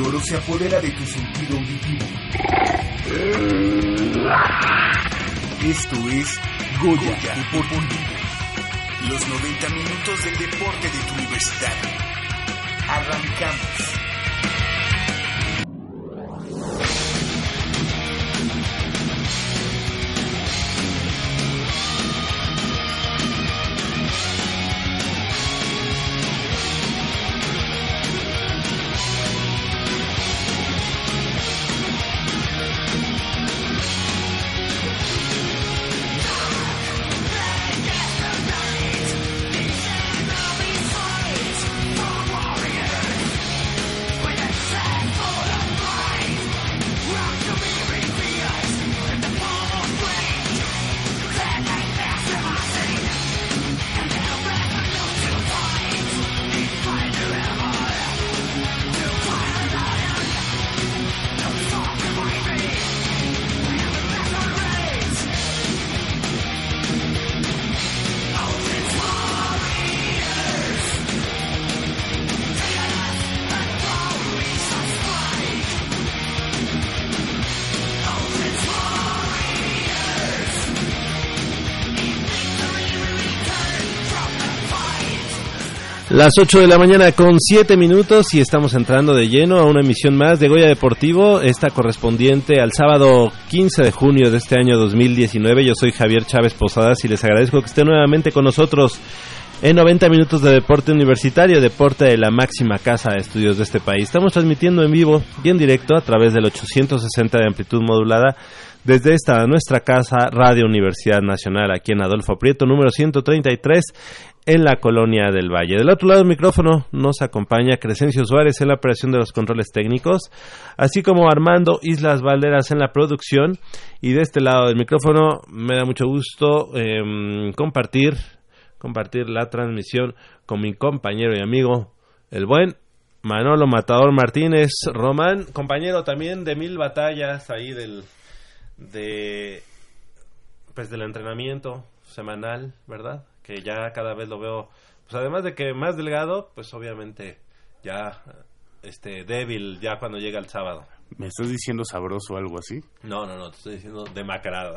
El azul y oro se apodera de tu sentido auditivo. Esto es Goya, Deporte. Los 90 minutos del deporte de tu universidad. Arrancamos. Las 8 de la mañana con 7 minutos y estamos entrando de lleno a una emisión más de Goya Deportivo, esta correspondiente al sábado 15 de junio de este año 2019. Yo soy Javier Chávez Posadas y les agradezco que estén nuevamente con nosotros en 90 minutos de deporte universitario, deporte de la máxima casa de estudios de este país. Estamos transmitiendo en vivo y en directo a través del 860 de amplitud modulada desde esta nuestra casa Radio Universidad Nacional aquí en Adolfo Prieto número 133 en la colonia del Valle. Del otro lado del micrófono nos acompaña Crescencio Suárez en la operación de los controles técnicos, así como Armando Islas Valderas en la producción. Y de este lado del micrófono me da mucho gusto em, compartir, compartir la transmisión con mi compañero y amigo, el buen Manolo Matador Martínez Román, compañero también de mil batallas ahí del de pues del entrenamiento semanal, ¿verdad? Que ya cada vez lo veo, pues además de que más delgado, pues obviamente ya este débil ya cuando llega el sábado. ¿Me estás diciendo sabroso o algo así? No, no, no, te estoy diciendo demacrado.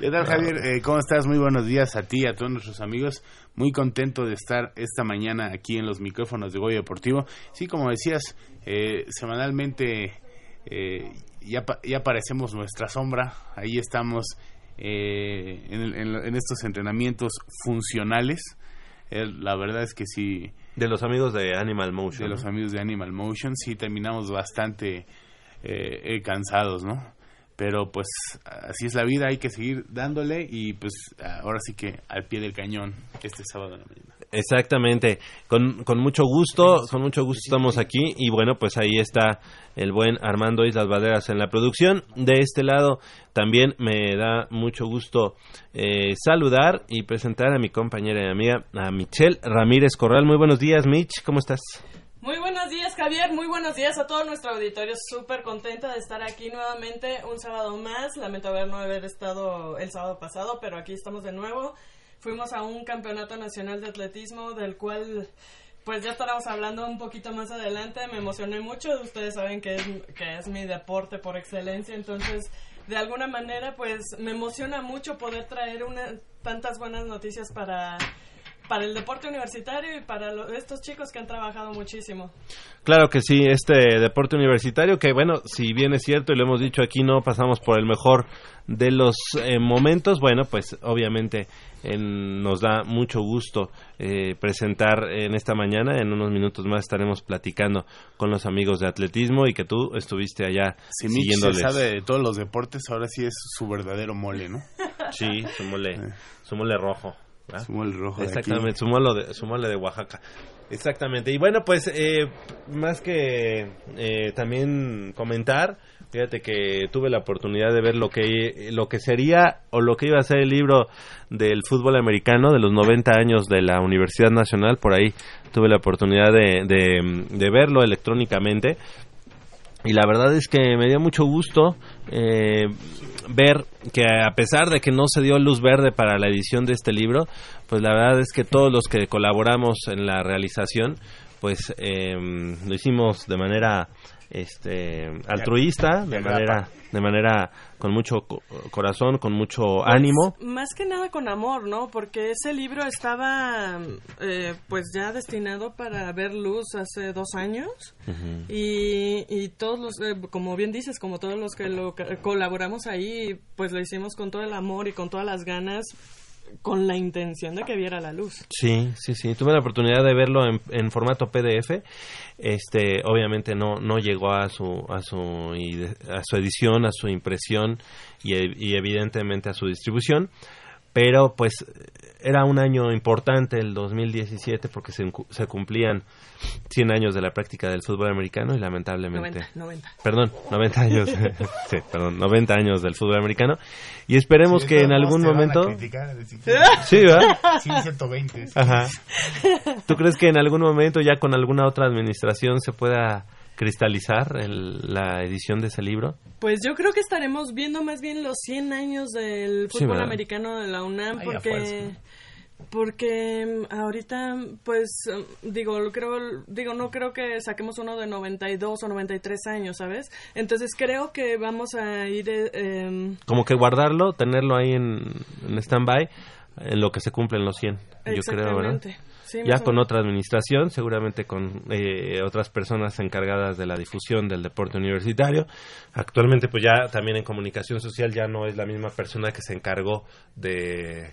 ¿Qué tal, Javier? Eh, ¿Cómo estás? Muy buenos días a ti, a todos nuestros amigos. Muy contento de estar esta mañana aquí en los micrófonos de Goya Deportivo. Sí, como decías, eh, semanalmente eh, ya, ya aparecemos nuestra sombra. Ahí estamos eh, en, estos entrenamientos funcionales. Eh, la verdad es que sí. De los amigos de Animal Motion. De los amigos de Animal Motion, sí terminamos bastante eh, cansados, ¿no? Pero pues así es la vida, hay que seguir dándole y pues ahora sí que al pie del cañón este sábado en la mañana. Exactamente, con, con mucho gusto, con mucho gusto estamos aquí y bueno, pues ahí está el buen Armando Islas Valderas en la producción. De este lado también me da mucho gusto eh, saludar y presentar a mi compañera y amiga, a Michelle Ramírez Corral. Muy buenos días, Mitch, ¿cómo estás? Muy buenos días, Javier. Muy buenos días a todo nuestro auditorio. Súper contenta de estar aquí nuevamente un sábado más. Lamento haber no haber estado el sábado pasado, pero aquí estamos de nuevo. Fuimos a un campeonato nacional de atletismo del cual pues ya estaremos hablando un poquito más adelante. Me emocioné mucho. Ustedes saben que es, que es mi deporte por excelencia. Entonces, de alguna manera, pues me emociona mucho poder traer una, tantas buenas noticias para para el deporte universitario y para estos chicos que han trabajado muchísimo. Claro que sí, este deporte universitario que bueno, si bien es cierto y lo hemos dicho aquí, no pasamos por el mejor de los eh, momentos, bueno, pues obviamente nos da mucho gusto eh, presentar en esta mañana. En unos minutos más estaremos platicando con los amigos de atletismo y que tú estuviste allá si siguiéndoles. sabe de todos los deportes, ahora sí es su verdadero mole, ¿no? Sí, su mole, su mole rojo. Su mole rojo. Exactamente, su, mole de, su mole de Oaxaca. Exactamente. Y bueno, pues eh, más que eh, también comentar, fíjate que tuve la oportunidad de ver lo que lo que sería o lo que iba a ser el libro del fútbol americano de los 90 años de la Universidad Nacional. Por ahí tuve la oportunidad de, de, de verlo electrónicamente. Y la verdad es que me dio mucho gusto eh, ver que a pesar de que no se dio luz verde para la edición de este libro, pues la verdad es que todos los que colaboramos en la realización, pues eh, lo hicimos de manera este altruista de manera de manera con mucho co- corazón con mucho ánimo. Más que nada con amor, ¿no? Porque ese libro estaba eh, pues ya destinado para ver luz hace dos años. Y, y todos los, eh, como bien dices, como todos los que lo que colaboramos ahí, pues lo hicimos con todo el amor y con todas las ganas, con la intención de que viera la luz. Sí, sí, sí. Tuve la oportunidad de verlo en, formato PDF. Este, obviamente no no llegó a su a su a su edición, a su impresión y evidentemente a su distribución. Pero pues era un año importante el 2017 porque se, se cumplían 100 años de la práctica del fútbol americano y lamentablemente 90, 90. perdón, 90 años, sí, perdón, 90 años del fútbol americano y esperemos que en algún momento Sí, ¿verdad? Sí, 120. sí. Ajá. ¿Tú crees que en algún momento ya con alguna otra administración se pueda cristalizar el- la edición de ese libro? Pues yo creo que estaremos viendo más bien los 100 años del fútbol americano de la UNAM Ay, porque porque mm, ahorita pues mm, digo creo digo no creo que saquemos uno de 92 o 93 años sabes entonces creo que vamos a ir eh, em, Como que guardarlo, tenerlo ahí en, en stand-by en lo que se cumplen los 100, yo creo, ¿verdad? Sí, ya con otra administración, seguramente con eh, otras personas encargadas de la difusión del deporte universitario. Actualmente, pues ya también en comunicación social ya no es la misma persona que se encargó de,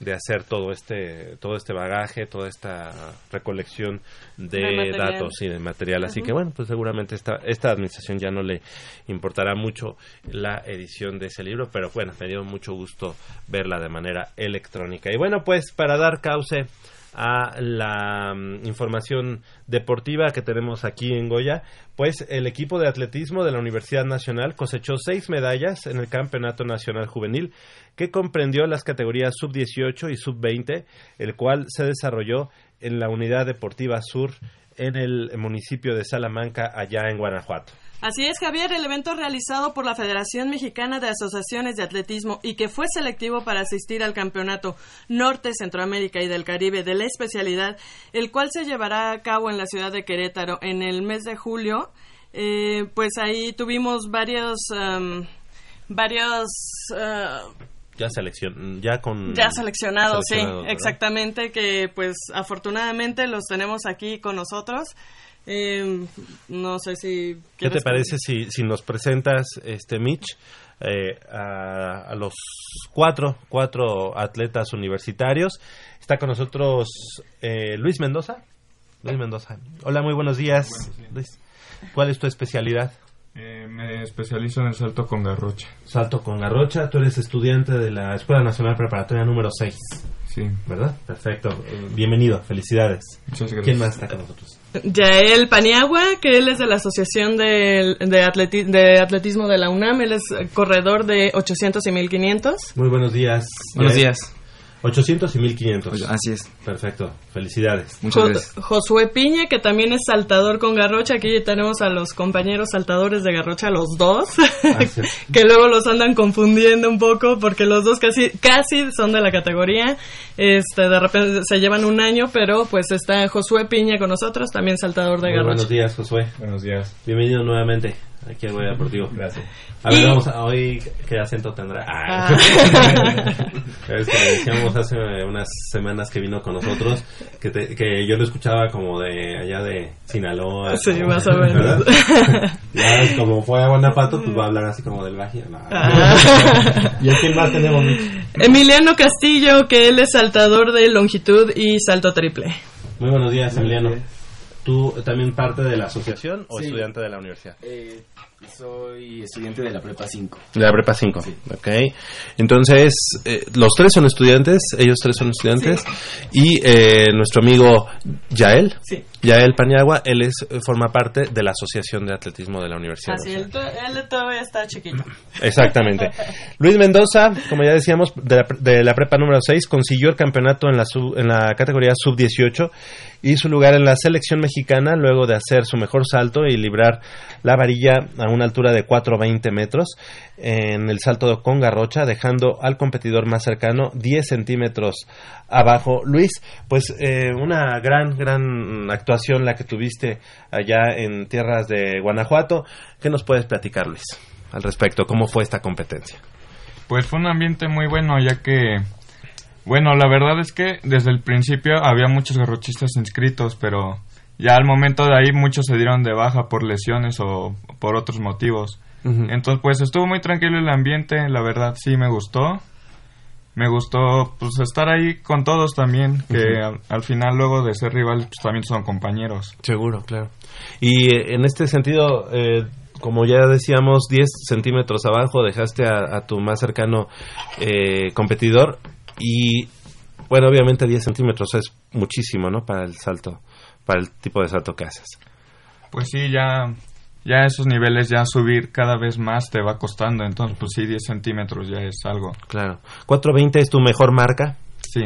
de hacer todo este todo este bagaje, toda esta recolección de, datos y de material. Así que bueno, pues seguramente esta, esta administración ya no le importará mucho la edición de ese libro, pero bueno, me dio mucho gusto verla de manera electrónica. Y bueno, pues para dar cauce a la mm, información deportiva que tenemos aquí en Goya, pues el equipo de atletismo de la Universidad Nacional cosechó seis medallas en el Campeonato Nacional Juvenil, que comprendió las categorías sub-18 y sub-20, el cual se desarrolló en la Unidad Deportiva Sur en el municipio de Salamanca, allá en Guanajuato. Así es, Javier, el evento realizado por la Federación Mexicana de Asociaciones de Atletismo y que fue selectivo para asistir al Campeonato Norte, Centroamérica y del Caribe de la especialidad, el cual se llevará a cabo en la ciudad de Querétaro en el mes de julio. Eh, pues ahí tuvimos varios, am, varios ah, Ya seleccion, ya con ya seleccionados, sí, seleccionados, ¿verdad? exactamente, que pues afortunadamente los tenemos aquí con nosotros. Eh, no sé si... ¿Qué te parece si, si nos presentas, este Mitch, eh, a, a los cuatro, cuatro atletas universitarios? Está con nosotros eh, Luis Mendoza. Luis Mendoza. Hola, muy buenos días. Luis. ¿Cuál es tu especialidad? Eh, me especializo en el salto con garrocha. Salto con garrocha. Tú eres estudiante de la Escuela Nacional Preparatoria número 6, Sí, ¿verdad? Perfecto. Bienvenido. Felicidades. muchas gracias. ¿Quién más está con nosotros? Yael Paniagua, que él es de la Asociación de, de, atleti- de Atletismo de la UNAM, él es corredor de 800 y 1500. Muy buenos días. Buenos Yael. días. 800 y 1500. Así es. Perfecto. Felicidades. Muchas Jo- gracias. Josué Piña, que también es saltador con garrocha. Aquí tenemos a los compañeros saltadores de garrocha, los dos, que luego los andan confundiendo un poco porque los dos casi, casi son de la categoría. Este, de repente se llevan un año, pero pues está Josué Piña con nosotros, también saltador de Muy garrocha. buenos días, Josué. Buenos días. Bienvenido nuevamente aquí a Goya Deportivo. Gracias. A ver, Y- vamos a, hoy qué acento tendrá. Ah. es que le decíamos hace unas semanas que vino con nosotros que, te- que yo lo escuchaba como de allá de Sinaloa. Sí, como- más o menos. Ya, como fue a Guanajuato, pues va a hablar así como del Bajío. No. Ah. ¿Y a quién más tenemos? Emiliano Castillo, que él es saltador de longitud y salto triple. Muy buenos días, Emiliano. ¿Tú también parte de la asociación o Sí. estudiante de la universidad? Eh, soy estudiante de la Prepa 5. De la prepa 5, ok. Entonces, eh, los tres son estudiantes, ellos tres son estudiantes, y eh, nuestro amigo Yael, Sí. Yael Paniagua, él es, eh, forma parte de la Asociación de Atletismo de la Universidad. Así, él, él todavía está chiquito. Exactamente. Luis Mendoza, como ya decíamos, de la, pre- de la prepa número 6, consiguió el campeonato en la, sub- en la categoría sub-18 y su lugar en la selección mexicana luego de hacer su mejor salto y librar la varilla a una altura de 4.20 metros en el salto con garrocha, dejando al competidor más cercano 10 centímetros abajo. Luis, pues eh, una gran, gran actuación la que tuviste allá en tierras de Guanajuato. ¿Qué nos puedes platicar, Luis, al respecto? ¿Cómo fue esta competencia? Pues fue un ambiente muy bueno, ya que, bueno, la verdad es que desde el principio había muchos garrochistas inscritos, pero ya al momento de ahí muchos se dieron de baja por lesiones o por otros motivos. Entonces, pues estuvo muy tranquilo el ambiente, la verdad sí me gustó. Me gustó pues estar ahí con todos también, que al, al final luego de ser rivales pues también son compañeros. Seguro, claro. Y eh, en este sentido, eh, como ya decíamos, 10 centímetros abajo dejaste a, a tu más cercano eh, competidor y, bueno, obviamente 10 centímetros es muchísimo, ¿no? Para el salto, para el tipo de salto que haces. Pues sí, ya, ya esos niveles, ya subir cada vez más te va costando. Entonces, pues sí, 10 centímetros ya es algo. Claro. 420 es tu mejor marca. Sí.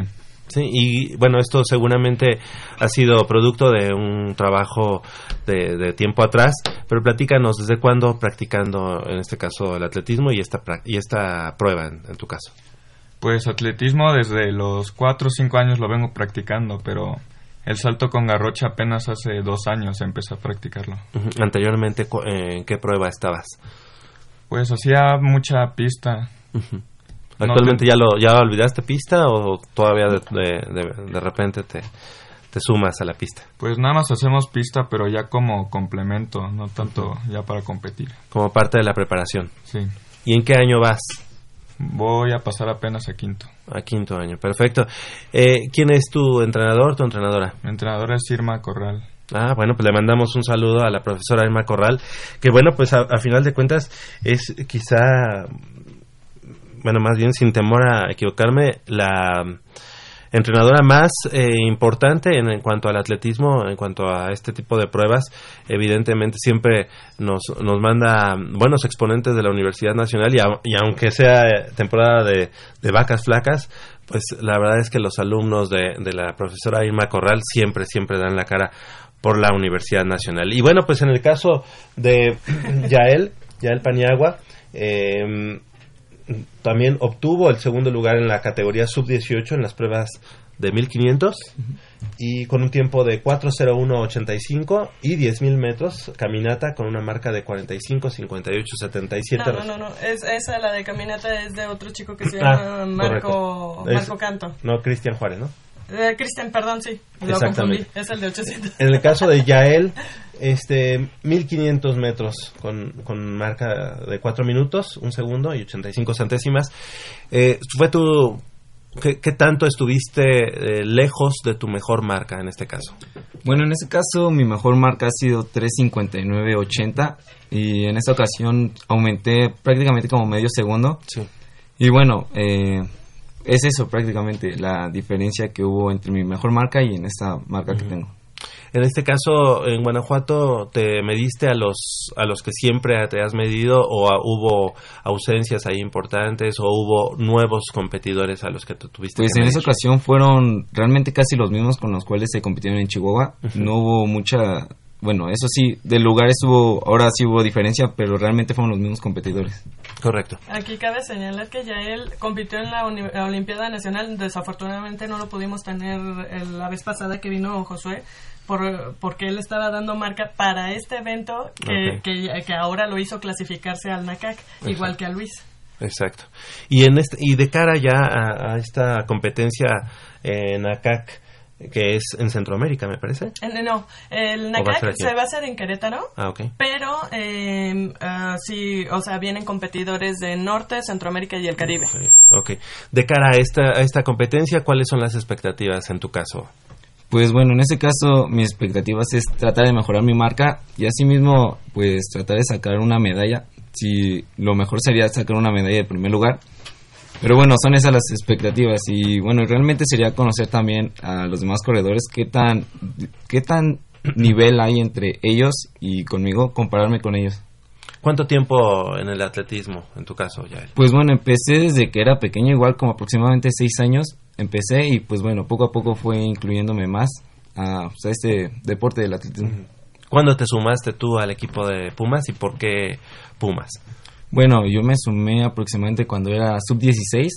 Sí, y bueno, esto seguramente ha sido producto de un trabajo de, de tiempo atrás, pero platícanos desde cuándo practicando, en este caso, el atletismo y esta, y esta prueba, en, en tu caso. Pues atletismo desde los 4 o 5 años lo vengo practicando, pero el salto con garrocha apenas hace dos años empecé a practicarlo. Anteriormente, eh, ¿en qué prueba estabas? Pues hacía mucha pista. ¿Actualmente te- ya lo ya olvidaste pista o todavía de, de, de- de repente te, te sumas a la pista? Pues nada más hacemos pista, pero ya como complemento, no tanto ya para competir. Como parte de la preparación. Sí. ¿Y en qué año vas? Voy a pasar apenas a quinto. A quinto año, perfecto. Eh, ¿Quién es tu entrenador, tu entrenadora? Mi entrenadora es Irma Corral. Ah, bueno, pues le mandamos un saludo a la profesora Irma Corral, que bueno, pues a, a final de cuentas es quizá, bueno, más bien sin temor a equivocarme, la entrenadora más eh, importante en, en cuanto al atletismo, en cuanto a este tipo de pruebas. Evidentemente siempre nos, nos manda buenos exponentes de la Universidad Nacional y, au- y aunque sea eh, temporada de, de vacas flacas, pues la verdad es que los alumnos de, de la profesora Irma Corral siempre, siempre dan la cara por la Universidad Nacional. Y bueno, pues en el caso de Yael, Yael Paniagua, eh, también obtuvo el segundo lugar en la categoría sub-18 en las pruebas de 1500 y con un tiempo de 4.01.85 y 10.000 metros caminata con una marca de 45, 58, 77. No, no, no, no. Es, esa, la de caminata, es de otro chico que se Ah, llama Marco, correcto. Es- Marco Canto. No, Cristian Juárez, ¿no? Eh, Cristian, perdón, sí. Lo Exactamente. confundí. Es el de 800. En el caso de Yael, este 1500 metros con, con marca de 4 minutos, un segundo y 85 centésimas. Eh, ¿Fue tu ¿Qué, qué tanto estuviste eh, lejos de tu mejor marca en este caso? Bueno, en este caso mi mejor marca ha sido 3.59.80 y en esta ocasión aumenté prácticamente como medio segundo. Sí. Y bueno, eh, es eso prácticamente la diferencia que hubo entre mi mejor marca y en esta marca que tengo. En este caso, en Guanajuato, ¿te mediste a los, a los que siempre te has medido o a- hubo ausencias ahí importantes o hubo nuevos competidores a los que tú tuviste Pues que en medir? esa ocasión fueron realmente casi los mismos con los cuales se compitieron en Chihuahua. No hubo mucha, bueno, eso sí, del lugar estuvo, ahora sí hubo diferencia, pero realmente fueron los mismos competidores. Correcto. Aquí cabe señalar que ya él compitió en la, uni- la Olimpiada Nacional. Desafortunadamente no lo pudimos tener el- la vez pasada que vino Josué, por, porque él estaba dando marca para este evento que, que, que ahora lo hizo clasificarse al NACAC, igual que a Luis. Exacto. Y en este, y de cara ya a, a esta competencia en ACAC, que es en Centroamérica, me parece. No, el ¿O va a NACAC se va a hacer en Querétaro. Ah, ok. Pero eh, sí, o sea, vienen competidores de Norte, Centroamérica y el Caribe. Ok. De cara a esta, a esta competencia, ¿cuáles son las expectativas en tu caso? Pues bueno, en ese caso mis expectativas es tratar de mejorar mi marca y asimismo pues tratar de sacar una medalla. Si lo mejor sería sacar una medalla de primer lugar. Pero bueno, son esas las expectativas y bueno, realmente sería conocer también a los demás corredores qué tan qué tan nivel hay entre ellos y conmigo, compararme con ellos. ¿Cuánto tiempo en el atletismo, en tu caso, Yael? Pues bueno, empecé desde que era pequeño, igual como aproximadamente seis años empecé y pues bueno, poco a poco fue incluyéndome más a, pues, a este deporte del atletismo. ¿Cuándo te sumaste tú al equipo de Pumas y por qué Pumas? Bueno, yo me sumé aproximadamente cuando era sub-16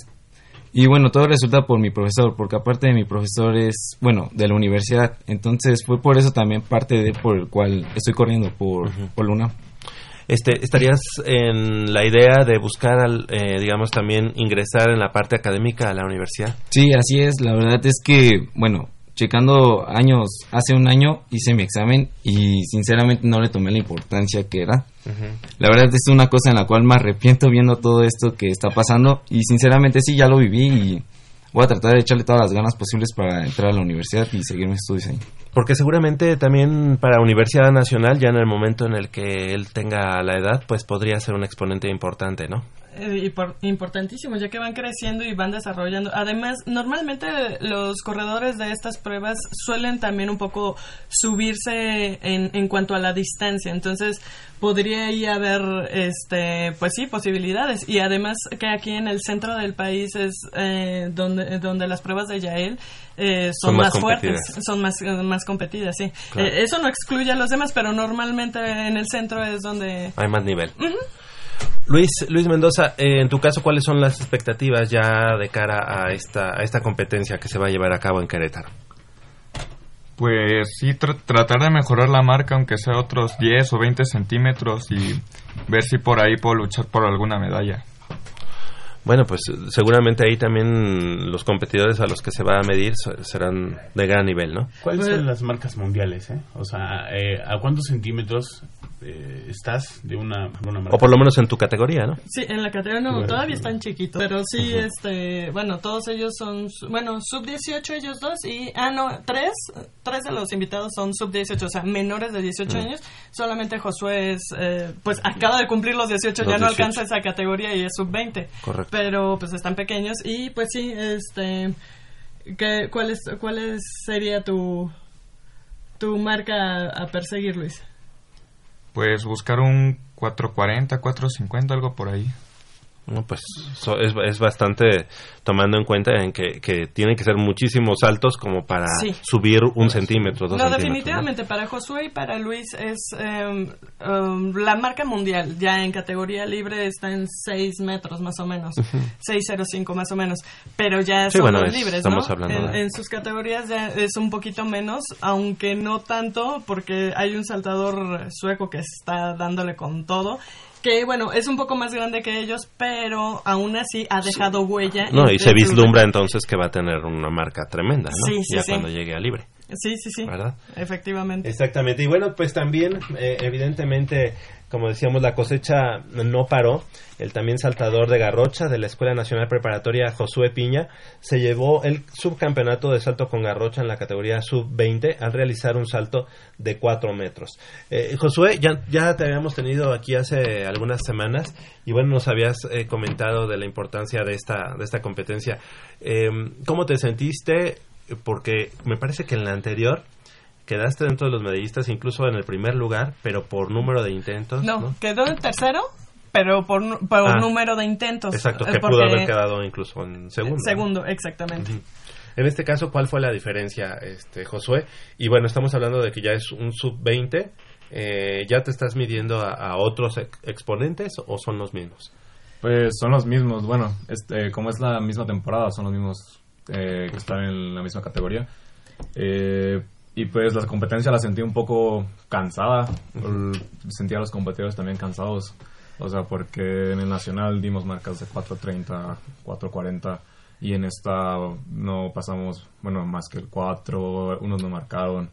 y bueno, todo resulta por mi profesor, porque aparte de mi profesor es, bueno, de la universidad, entonces fue por eso también parte de por el cual estoy corriendo por, por la UNAM. Este, ¿Estarías en la idea de buscar, al, eh, digamos, también ingresar en la parte académica a la universidad? Sí, así es. La verdad es que, bueno, checando años, hace un año hice mi examen y sinceramente no le tomé la importancia que era. La verdad es una cosa en la cual me arrepiento viendo todo esto que está pasando y sinceramente sí, ya lo viví y voy a tratar de echarle todas las ganas posibles para entrar a la universidad y seguir mis estudios ahí. Porque seguramente también para Universidad Nacional, ya en el momento en el que él tenga la edad, pues podría ser un exponente importante, ¿no? Eh, impor- importantísimo, ya que van creciendo y van desarrollando. Además, normalmente los corredores de estas pruebas suelen también un poco subirse en, en cuanto a la distancia. Entonces, podría ahí haber, este, pues sí, posibilidades. Y además que aquí en el centro del país es eh, donde, donde las pruebas de Yael eh, son, Son más más, fuertes, son más, eh, más competidas, sí. Claro. Eh, eso no excluye a los demás, pero normalmente en el centro es donde... Hay más nivel. Luis, Luis Mendoza, eh, en tu caso, ¿cuáles son las expectativas ya de cara a esta, a esta competencia que se va a llevar a cabo en Querétaro? Pues sí, tr- tratar de mejorar la marca, aunque sea otros 10 o 20 centímetros, y ver si por ahí puedo luchar por alguna medalla. Bueno, pues seguramente ahí también los competidores a los que se va a medir se- serán de gran nivel, ¿no? ¿Cuáles Pues- son las marcas mundiales? Eh? O sea, eh, ¿a cuántos centímetros eh, estás de una, de una marca? O por lo menos en tu categoría, ¿no? Sí, en la categoría no, Bueno, todavía están chiquitos, pero sí, este, bueno, todos ellos son, bueno, sub 18 ellos dos y, ah, no, tres, tres de los invitados son sub 18, o sea, menores de 18 años, solamente Josué es, eh, pues acaba de cumplir los 18, Los ya no 18. alcanza esa categoría y es sub 20, Correcto. Pero pues están pequeños y pues sí, este, ¿qué, cuál, es, ¿cuál sería tu, tu marca a, a perseguir, Luis? Pues buscar un 440, 450, algo por ahí. No, pues so- es, es bastante tomando en cuenta en que, que tienen que ser muchísimos saltos como para Sí. subir un centímetro, dos No, centímetros. definitivamente para Josué y para Luis es em, la marca mundial. Ya en categoría libre está en 6 metros más o menos, 6.05 más o menos. Pero ya Sí, son bueno, es- libres, estamos ¿no? hablando en, de- en sus categorías ya es un poquito menos, aunque no tanto, porque hay un saltador sueco que está dándole con todo. Que bueno, es un poco más grande que ellos, pero aún así ha dejado huella. No, y se vislumbra entonces que va a tener una marca tremenda, ¿no? Sí, sí, ya sí. cuando llegue a libre. Sí, sí, sí. ¿Verdad? Efectivamente. Exactamente. Y bueno, pues también, eh, evidentemente, como decíamos, la cosecha no paró. El también saltador de Garrocha de la Escuela Nacional Preparatoria, Josué Piña, se llevó el subcampeonato de salto con Garrocha en la categoría sub-20 al realizar un salto de 4 metros. Eh, Josué, ya, ya te habíamos tenido aquí hace algunas semanas y bueno, nos habías eh, comentado de la importancia de esta, de esta competencia. Eh, ¿Cómo te sentiste? Porque me parece que en la anterior quedaste dentro de los medallistas incluso en el primer lugar, pero por número de intentos. No, No, quedó en tercero, pero por, Ah. número de intentos. Exacto, eh, que pudo haber quedado incluso en segundo. ¿no? Segundo, exactamente. En este caso, ¿cuál fue la diferencia, este Josué? Y bueno, estamos hablando de que ya es un sub-20. eh, ¿Ya te estás midiendo a, a otros ex- exponentes o son los mismos? Pues son los mismos, bueno, este, como es la misma temporada, son los mismos eh, que están en la misma categoría. Eh, y pues la competencia la sentí un poco cansada, sentía a los competidores también cansados, o sea, porque en el nacional dimos marcas de 4.30, 4.40 y en esta no pasamos, bueno, más que el 4, unos no marcaron.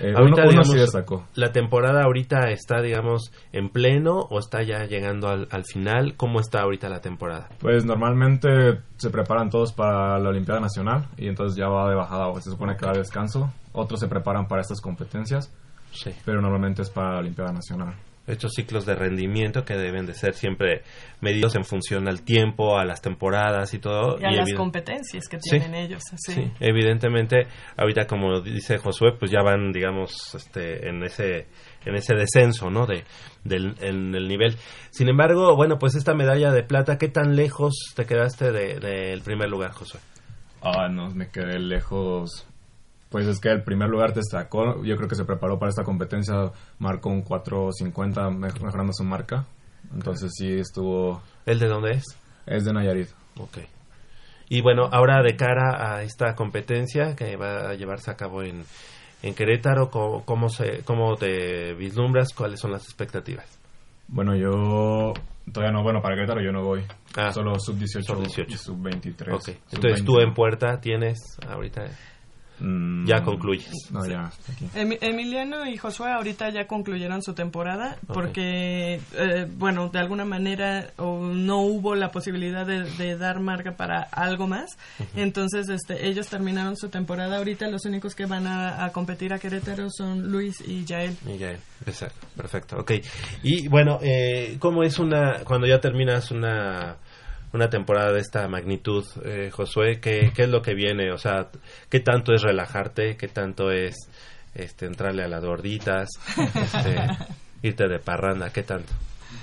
Eh, ahorita, uno, uno digamos, sí destacó. la temporada ahorita está, digamos, en pleno o está ya llegando al, al final. ¿Cómo está ahorita la temporada? Pues normalmente se preparan todos para la Olimpiada Nacional y entonces ya va de bajada, o se supone que va de descanso. Otros se preparan para estas competencias, Sí. pero normalmente es para la Olimpiada Nacional. Estos ciclos de rendimiento que deben de ser siempre medidos en función al tiempo, a las temporadas y todo. Y a las evi- competencias que Sí. tienen ellos. así. Sí, evidentemente, ahorita como dice Josué, pues ya van, digamos, este, en ese, en ese descenso, ¿no? De, del, en el nivel. Sin embargo, bueno, pues esta medalla de plata, ¿qué tan lejos te quedaste de- del primer lugar, Josué? Ah, no, me quedé lejos. Pues es que el primer lugar destacó. Yo creo que se preparó para esta competencia. Marcó un 4.50 mej- mejorando su marca. Entonces sí estuvo. ¿El de dónde es? Es de Nayarit. Ok. Y bueno, ahora de cara a esta competencia que va a llevarse a cabo en, en Querétaro, ¿cómo, cómo, se, ¿cómo te vislumbras? ¿Cuáles son las expectativas? Bueno, yo. Todavía no, bueno, para Querétaro yo no voy. Ah, Solo sub-18 sub-18. y sub-23. Ok. Entonces tú en puerta tienes ahorita... Mm, ya concluyes. No, ya. Aquí. Emi- Emiliano y Josué ahorita ya concluyeron su temporada porque, eh, bueno, de alguna manera o no hubo la posibilidad de, de dar marca para algo más. Entonces, este, ellos terminaron su temporada. Ahorita los únicos que van a, a competir a Querétaro son Luis y Yael. Miguel, exacto, perfecto, ok. Y bueno, eh, ¿cómo es una, cuando ya terminas una, una temporada de esta magnitud, eh, Josué, ¿qué, qué es lo que viene? O sea, ¿qué tanto es relajarte? ¿Qué tanto es este, entrarle a las gorditas? Este, irte de parranda, ¿qué tanto?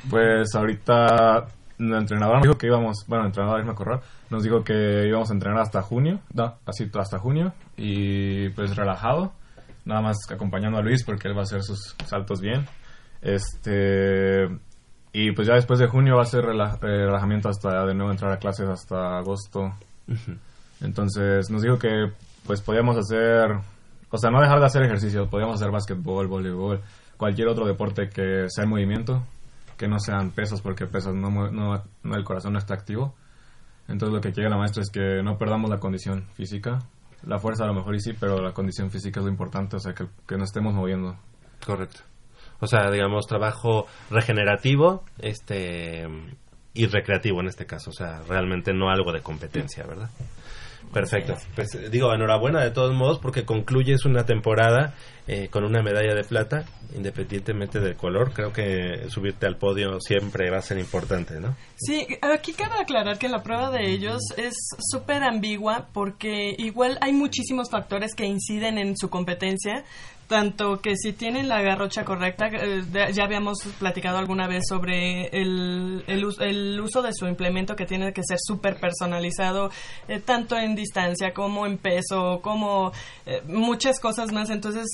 Pues ahorita la entrenadora nos dijo que íbamos, bueno, el entrenador Irma Corral nos dijo que íbamos a entrenar hasta junio, no, así hasta junio y pues relajado, nada más acompañando a Luis porque él va a hacer sus saltos bien. Este y pues ya después de junio va a ser eh, relajamiento hasta de nuevo entrar a clases hasta agosto. Entonces nos dijo que pues podíamos hacer, o sea, no dejar de hacer ejercicio, podíamos hacer básquetbol, voleibol, cualquier otro deporte que sea en movimiento, que no sean pesos porque pesos no, no, no el corazón no está activo. Entonces lo que quiere la maestra es que no perdamos la condición física. La fuerza a lo mejor y sí, pero la condición física es lo importante, o sea, que, que nos estemos moviendo. Correcto. O sea, digamos, trabajo regenerativo este y recreativo en este caso. O sea, realmente no algo de competencia, ¿verdad? Perfecto. Pues eh, digo, enhorabuena de todos modos porque concluyes una temporada eh, con una medalla de plata, independientemente del color. Creo que subirte al podio siempre va a ser importante, ¿no? Sí, aquí cabe aclarar que la prueba de ellos es súper ambigua porque igual hay muchísimos factores que inciden en su competencia, tanto que si tienen la garrocha correcta, eh, ya habíamos platicado alguna vez sobre el, el, el uso de su implemento que tiene que ser súper personalizado, eh, tanto en distancia como en peso, como eh, muchas cosas más. Entonces,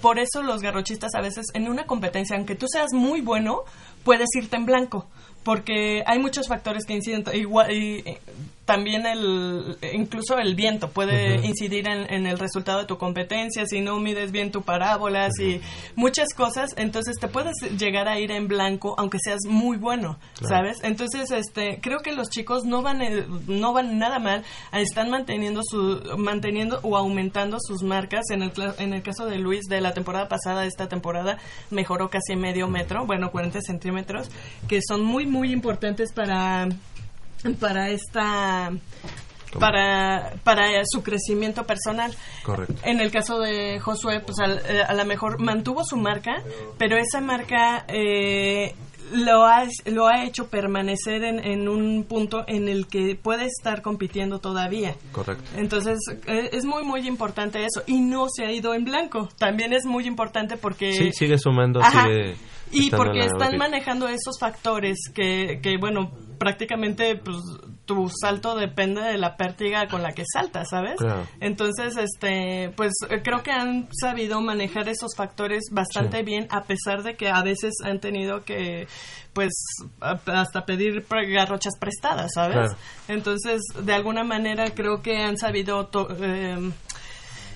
por eso los garrochistas a veces en una competencia, aunque tú seas muy bueno, puedes irte en blanco porque hay muchos factores que inciden igual y también el incluso el viento puede incidir en, en el resultado de tu competencia si no mides bien tu parábolas y muchas cosas entonces te puedes llegar a ir en blanco aunque seas muy bueno Claro. sabes entonces este creo que los chicos no van eh, no van nada mal están manteniendo su manteniendo o aumentando sus marcas. En el en el caso de Luis de la temporada pasada esta temporada mejoró casi medio metro bueno 40 centímetros que son muy muy importantes para para esta para para su crecimiento personal Correcto. en el caso de Josué, pues al- eh, a lo mejor mantuvo su marca, pero esa marca eh, lo, ha, lo ha hecho permanecer en, en un punto en el que puede estar compitiendo todavía. Correcto. Entonces eh, es muy muy importante eso y no se ha ido en blanco. También es muy importante porque Sí, sigue sumando, Ajá. sigue y porque están manejando esos factores que, que bueno, prácticamente pues tu salto depende de la pértiga con la que saltas, ¿sabes? Claro. Entonces, este, pues eh, creo que han sabido manejar esos factores bastante Sí. bien, a pesar de que a veces han tenido que, pues, hasta pedir garrochas prestadas, ¿sabes? Claro. Entonces, de alguna manera creo que han sabido to- em,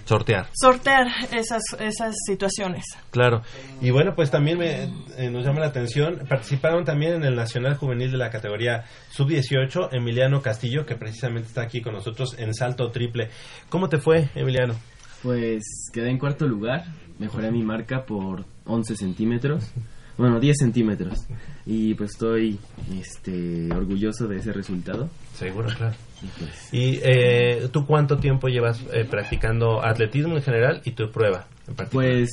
Sortear. sortear esas, esas situaciones. Claro. Y bueno, pues también me- eh, nos llama la atención, participaron también en el Nacional Juvenil de la categoría Sub-18, Emiliano Castillo, que precisamente está aquí con nosotros en salto triple. ¿Cómo te fue, Emiliano? Pues quedé en cuarto lugar, mejoré mi marca por 11 centímetros, bueno, 10 centímetros. Y pues estoy este, orgulloso de ese resultado. Seguro, claro. Y pues, ¿Y eh, tú cuánto tiempo llevas eh, practicando atletismo en general y tu prueba en particular? pues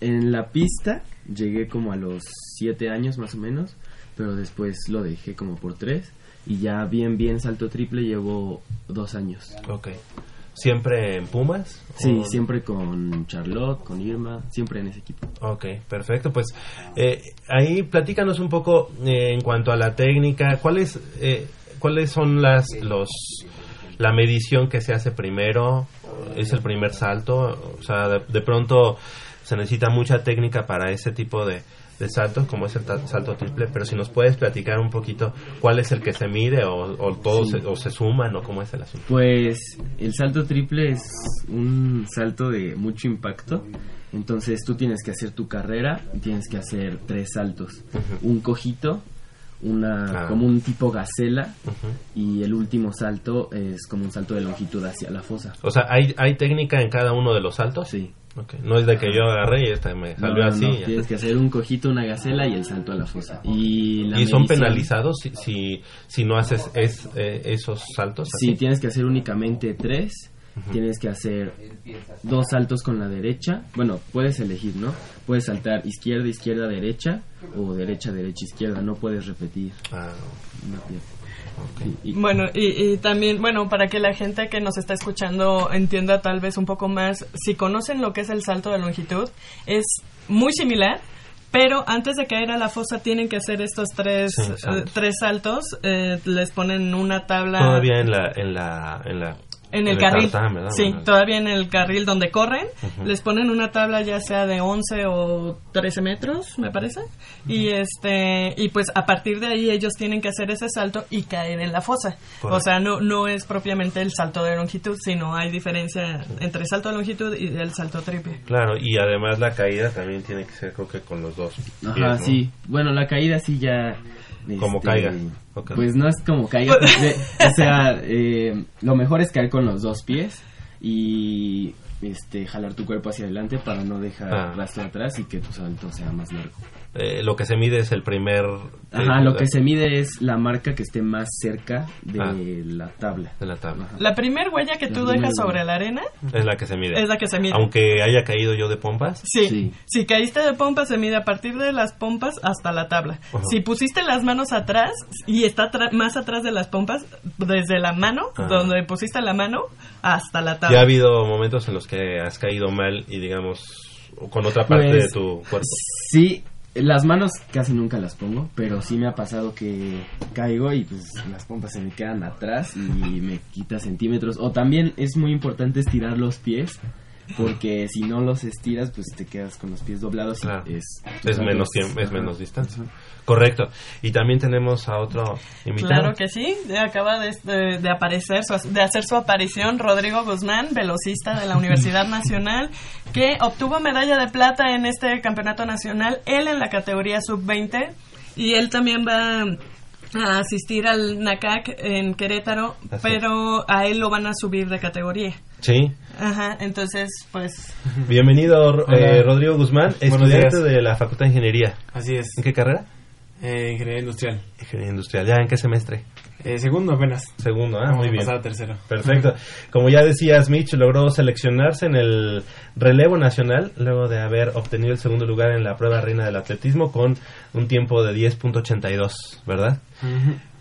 en la pista llegué como a los 7 años más o menos, pero después lo dejé como por 3. Y ya bien, bien salto triple llevo dos años. Ok. ¿Siempre en Pumas? Sí, ¿O- siempre con Charlotte, con Irma, siempre en ese equipo. Ok, perfecto. Pues eh, ahí platícanos un poco eh, en cuanto a la técnica. ¿Cuáles eh, cuáles son las los la medición que se hace primero? ¿Es el primer salto? O sea, de, de pronto se necesita mucha técnica para ese tipo de, de saltos, como es el salto triple. Pero si nos puedes platicar un poquito cuál es el que se mide o, o todos Sí. se, o se suman o cómo es el asunto. Pues el salto triple es un salto de mucho impacto. Entonces tú tienes que hacer tu carrera y tienes que hacer tres saltos. Un cojito, una Ah. como un tipo gacela y el último salto es como un salto de longitud hacia la fosa. O sea, ¿hay, ¿hay técnica en cada uno de los saltos? Sí. No es de que yo agarré y esta me salió No, no, así. no. Tienes que hacer un cojito, una gacela y el salto a la fosa. Y, la ¿Y son medición- penalizados si, si, si no haces es, eh, esos saltos? Sí, así? tienes que hacer únicamente tres. Tienes que hacer dos saltos con la derecha. Bueno, puedes elegir, ¿no? Puedes saltar izquierda, izquierda, derecha o derecha, derecha, izquierda. No puedes repetir Ah, una pierna. Y- y- Bueno, y, y también, bueno, para que la gente que nos está escuchando entienda tal vez un poco más, si conocen lo que es el salto de longitud, es muy similar, pero antes de caer a la fosa tienen que hacer estos tres, Sí, eh, saltos. tres saltos, eh, les ponen una tabla todavía en la, en la, en la en el carril. tartán, ¿verdad? Sí, Bueno, todavía en el carril donde corren, les ponen una tabla ya sea de 11 o 13 metros, me parece. Y este y pues a partir de ahí ellos tienen que hacer ese salto y caer en la fosa. Correcto. O sea, no no es propiamente el salto de longitud, sino hay diferencia entre el salto de longitud y el salto triple. Claro, y además la caída también tiene que ser creo que con los dos. Ajá, pies, ¿no? sí. Bueno, la caída sí ya... Como este, caiga. Ok. Pues no es como caiga. pues, o sea, eh, lo mejor es caer con los dos pies y este jalar tu cuerpo hacia adelante para no dejar Ah. rastro atrás y que tu salto sea más largo. Eh, lo que se mide es el primer... Ajá, eh, lo que se mide es la marca que esté más cerca de Ah. la tabla. De la tabla. Ajá. La primer huella que La tú dejas huella. sobre la arena Es la que se mide. es la que se mide. Aunque haya caído yo de pompas. Sí. Sí. Si caíste de pompas, se mide a partir de las pompas hasta la tabla. Ajá. Si pusiste las manos atrás y está más atrás de las pompas, desde la mano, Ah. donde pusiste la mano, hasta la Ya ha tabla. habido momentos en los que has caído mal y digamos con otra parte Pues, de tu cuerpo. Sí, las manos casi nunca las pongo, pero sí me ha pasado que caigo y pues las pompas se me quedan atrás y me quita centímetros. O también es muy importante estirar los pies, porque si no los estiras, pues te quedas con los pies doblados Claro. y es... menos tiempo, es menos distancia. Correcto. Y también tenemos a otro invitado. Claro que sí, acaba de, de- de aparecer, su- de hacer su aparición Rodrigo Guzmán, velocista de la Universidad Nacional, que obtuvo medalla de plata en este campeonato nacional, él en la categoría sub-20, y él también va a asistir al NACAC en Querétaro, Así pero a él lo van a subir de categoría. Sí. Ajá, entonces, pues, Bienvenido, eh, Rodrigo Guzmán, estudiante de la Facultad de Ingeniería. Así es. ¿En qué carrera? Eh, ingeniería industrial. Ingeniería Industrial. ¿Ya en qué semestre? Eh, segundo apenas. Segundo, ah, Vamos muy a bien. pasar a tercero. Perfecto. Como ya decías, Mitch logró seleccionarse en el relevo nacional luego de haber obtenido el segundo lugar en la prueba reina del atletismo con un tiempo de 10.82, ¿verdad?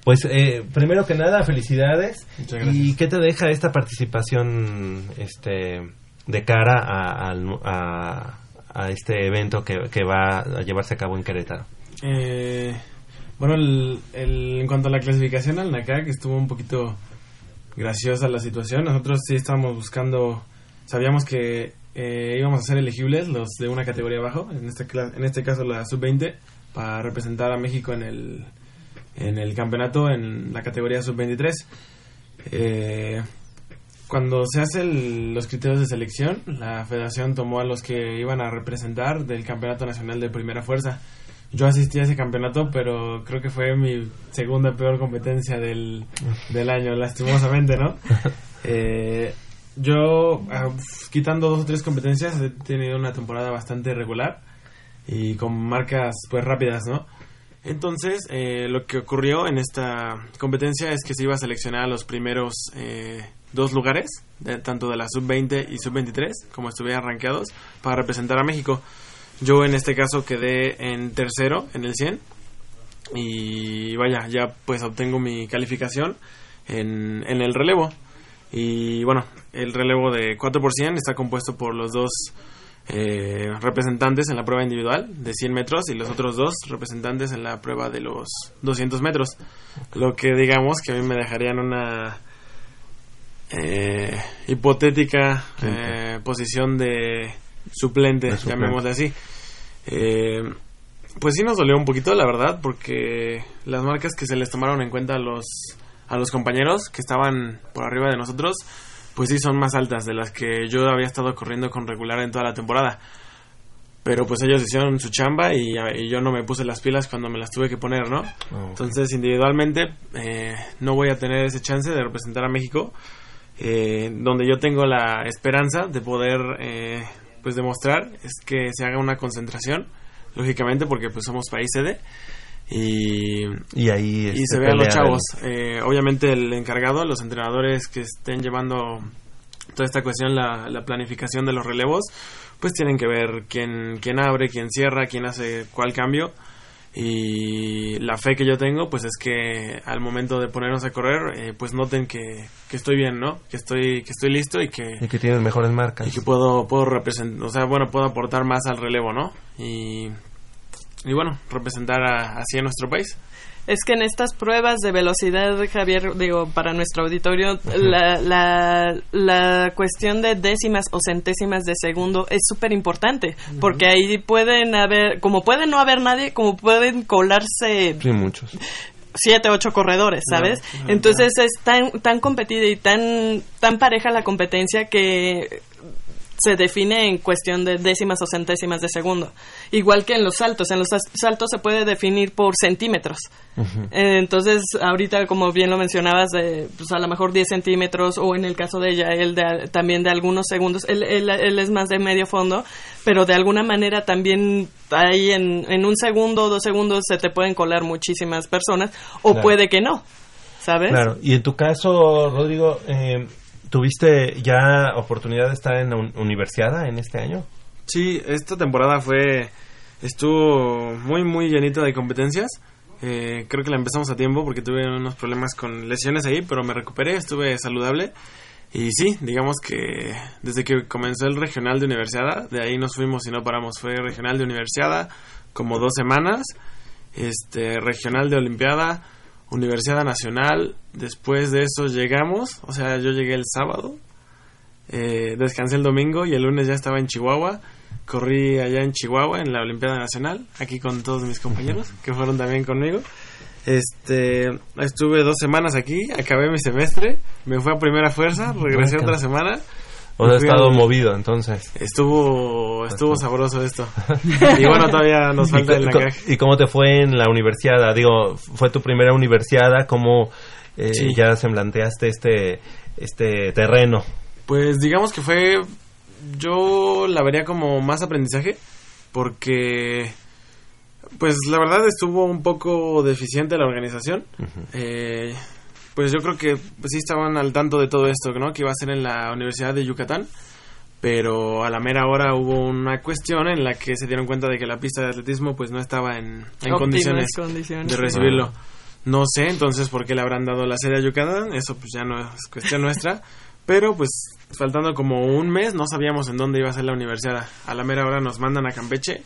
Pues eh, primero que nada, felicidades. Muchas gracias. ¿Y qué te deja esta participación este, de cara a, a- a este evento que, que va a llevarse a cabo en Querétaro? Eh, bueno, el, el- en cuanto a la clasificación al NACAC, estuvo un poquito graciosa la situación. Nosotros sí estábamos buscando, sabíamos que eh, íbamos a ser elegibles los de una categoría abajo, en este, en este caso la sub-20, para representar a México en el, en el campeonato en la categoría sub-23. Eh, cuando se hacen los criterios de selección, la federación tomó a los que iban a representar del campeonato nacional de primera fuerza. Yo asistí a ese campeonato, pero creo que fue mi segunda peor competencia del, del año, lastimosamente, ¿no? Eh, yo, ah, quitando dos o tres competencias, he tenido una temporada bastante regular y con marcas pues rápidas, ¿no? Entonces, eh, lo que ocurrió en esta competencia es que se iba a seleccionar a los primeros eh, dos lugares, de- tanto de la sub-20 y sub-23, como estuvieran rankeados, para representar a México. Yo en este caso quedé en tercero, en el 100, y vaya, ya pues obtengo mi calificación en, en el relevo. Y bueno, el relevo de 4 por 100 está compuesto por los dos eh, representantes en la prueba individual de 100 metros y los otros dos representantes en la prueba de los 200 metros. Lo que digamos que a mí me dejaría en una eh, hipotética eh, posición de suplente, De suplente. llamémosle así. Eh, pues sí nos dolió un poquito, la verdad, porque las marcas que se les tomaron en cuenta a los, a los compañeros que estaban por arriba de nosotros, pues sí son más altas de las que yo había estado corriendo con regular en toda la temporada. Pero pues ellos hicieron su chamba y, y yo no me puse las pilas cuando me las tuve que poner, ¿no? Entonces individualmente eh, no voy a tener ese chance de representar a México, eh, donde yo tengo la esperanza de poder eh, pues demostrar es que se haga una concentración, lógicamente porque pues somos país sede y, Y ahí y este, se vean los chavos. Eh, obviamente el encargado, los entrenadores que estén llevando toda esta cuestión, la, la planificación de los relevos, pues tienen que ver quién, quién abre, quién cierra, quién hace cuál cambio. Y la fe que yo tengo, pues es que al momento de ponernos a correr, eh, pues noten que, que estoy bien, ¿no? Que estoy, que estoy listo y que, Y que tienen mejores marcas. y que puedo puedo representar o sea bueno puedo aportar más al relevo no y y bueno representar a- así a nuestro país Es que en estas pruebas de velocidad, Javier, digo, para nuestro auditorio, la, la, la cuestión de décimas o centésimas de segundo es súper importante, porque ahí pueden haber, como puede no haber nadie, como pueden colarse Sí, muchos. siete, ocho corredores, ¿sabes? Entonces es tan, tan competida y tan, tan pareja la competencia que se define en cuestión de décimas o centésimas de segundo. Igual que en los saltos. En los saltos se puede definir por centímetros. Eh, Entonces, ahorita, como bien lo mencionabas, de, pues a lo mejor 10 centímetros, o en el caso de ella, él de, también de algunos segundos, él, él- él es más de medio fondo, pero de alguna manera también ahí en, en un segundo o dos segundos se te pueden colar muchísimas personas, o Claro. puede que no, ¿sabes? Claro, y en tu caso, Rodrigo, eh, ¿tuviste ya oportunidad de estar en la un- universidad en este año? sí esta temporada fue estuvo muy muy llenita de competencias. Eh, creo que la empezamos a tiempo porque tuve unos problemas con lesiones ahí pero me recuperé estuve saludable. Y sí digamos que desde que comenzó el regional de universidad de ahí nos fuimos y no paramos. Fue regional de universidad como dos semanas este regional de olimpiada universidad nacional después de eso llegamos o sea yo llegué el sábado eh, descansé el domingo y el lunes ya estaba en Chihuahua corrí allá en Chihuahua en la olimpiada nacional aquí con todos mis compañeros que fueron también conmigo. Este estuve dos semanas aquí acabé mi semestre me fui a primera fuerza regresé otra semana ¿O Me fui estado movido entonces? estuvo estuvo sabroso esto y bueno todavía nos falta ¿Y, el nacaje ¿Y cómo te fue en la universidad? Digo, ¿fue tu primera universidad? ¿Cómo eh, Sí. ya semblanteaste este, este terreno? Pues digamos que fue, yo la vería como más aprendizaje, porque, pues la verdad estuvo un poco deficiente la organización. Eh, pues yo creo que pues, sí estaban al tanto de todo esto, ¿no? Que iba a ser en la Universidad de Yucatán, pero a la mera hora hubo una cuestión en la que se dieron cuenta de que la pista de atletismo pues no estaba en, condiciones condiciones. de recibirlo. No sé, entonces, por qué le habrán dado la serie a Yucatán. Eso, pues, ya no es cuestión nuestra. Pero, pues, faltando como un mes, no sabíamos en dónde iba a ser la universidad. A la mera hora nos mandan a Campeche.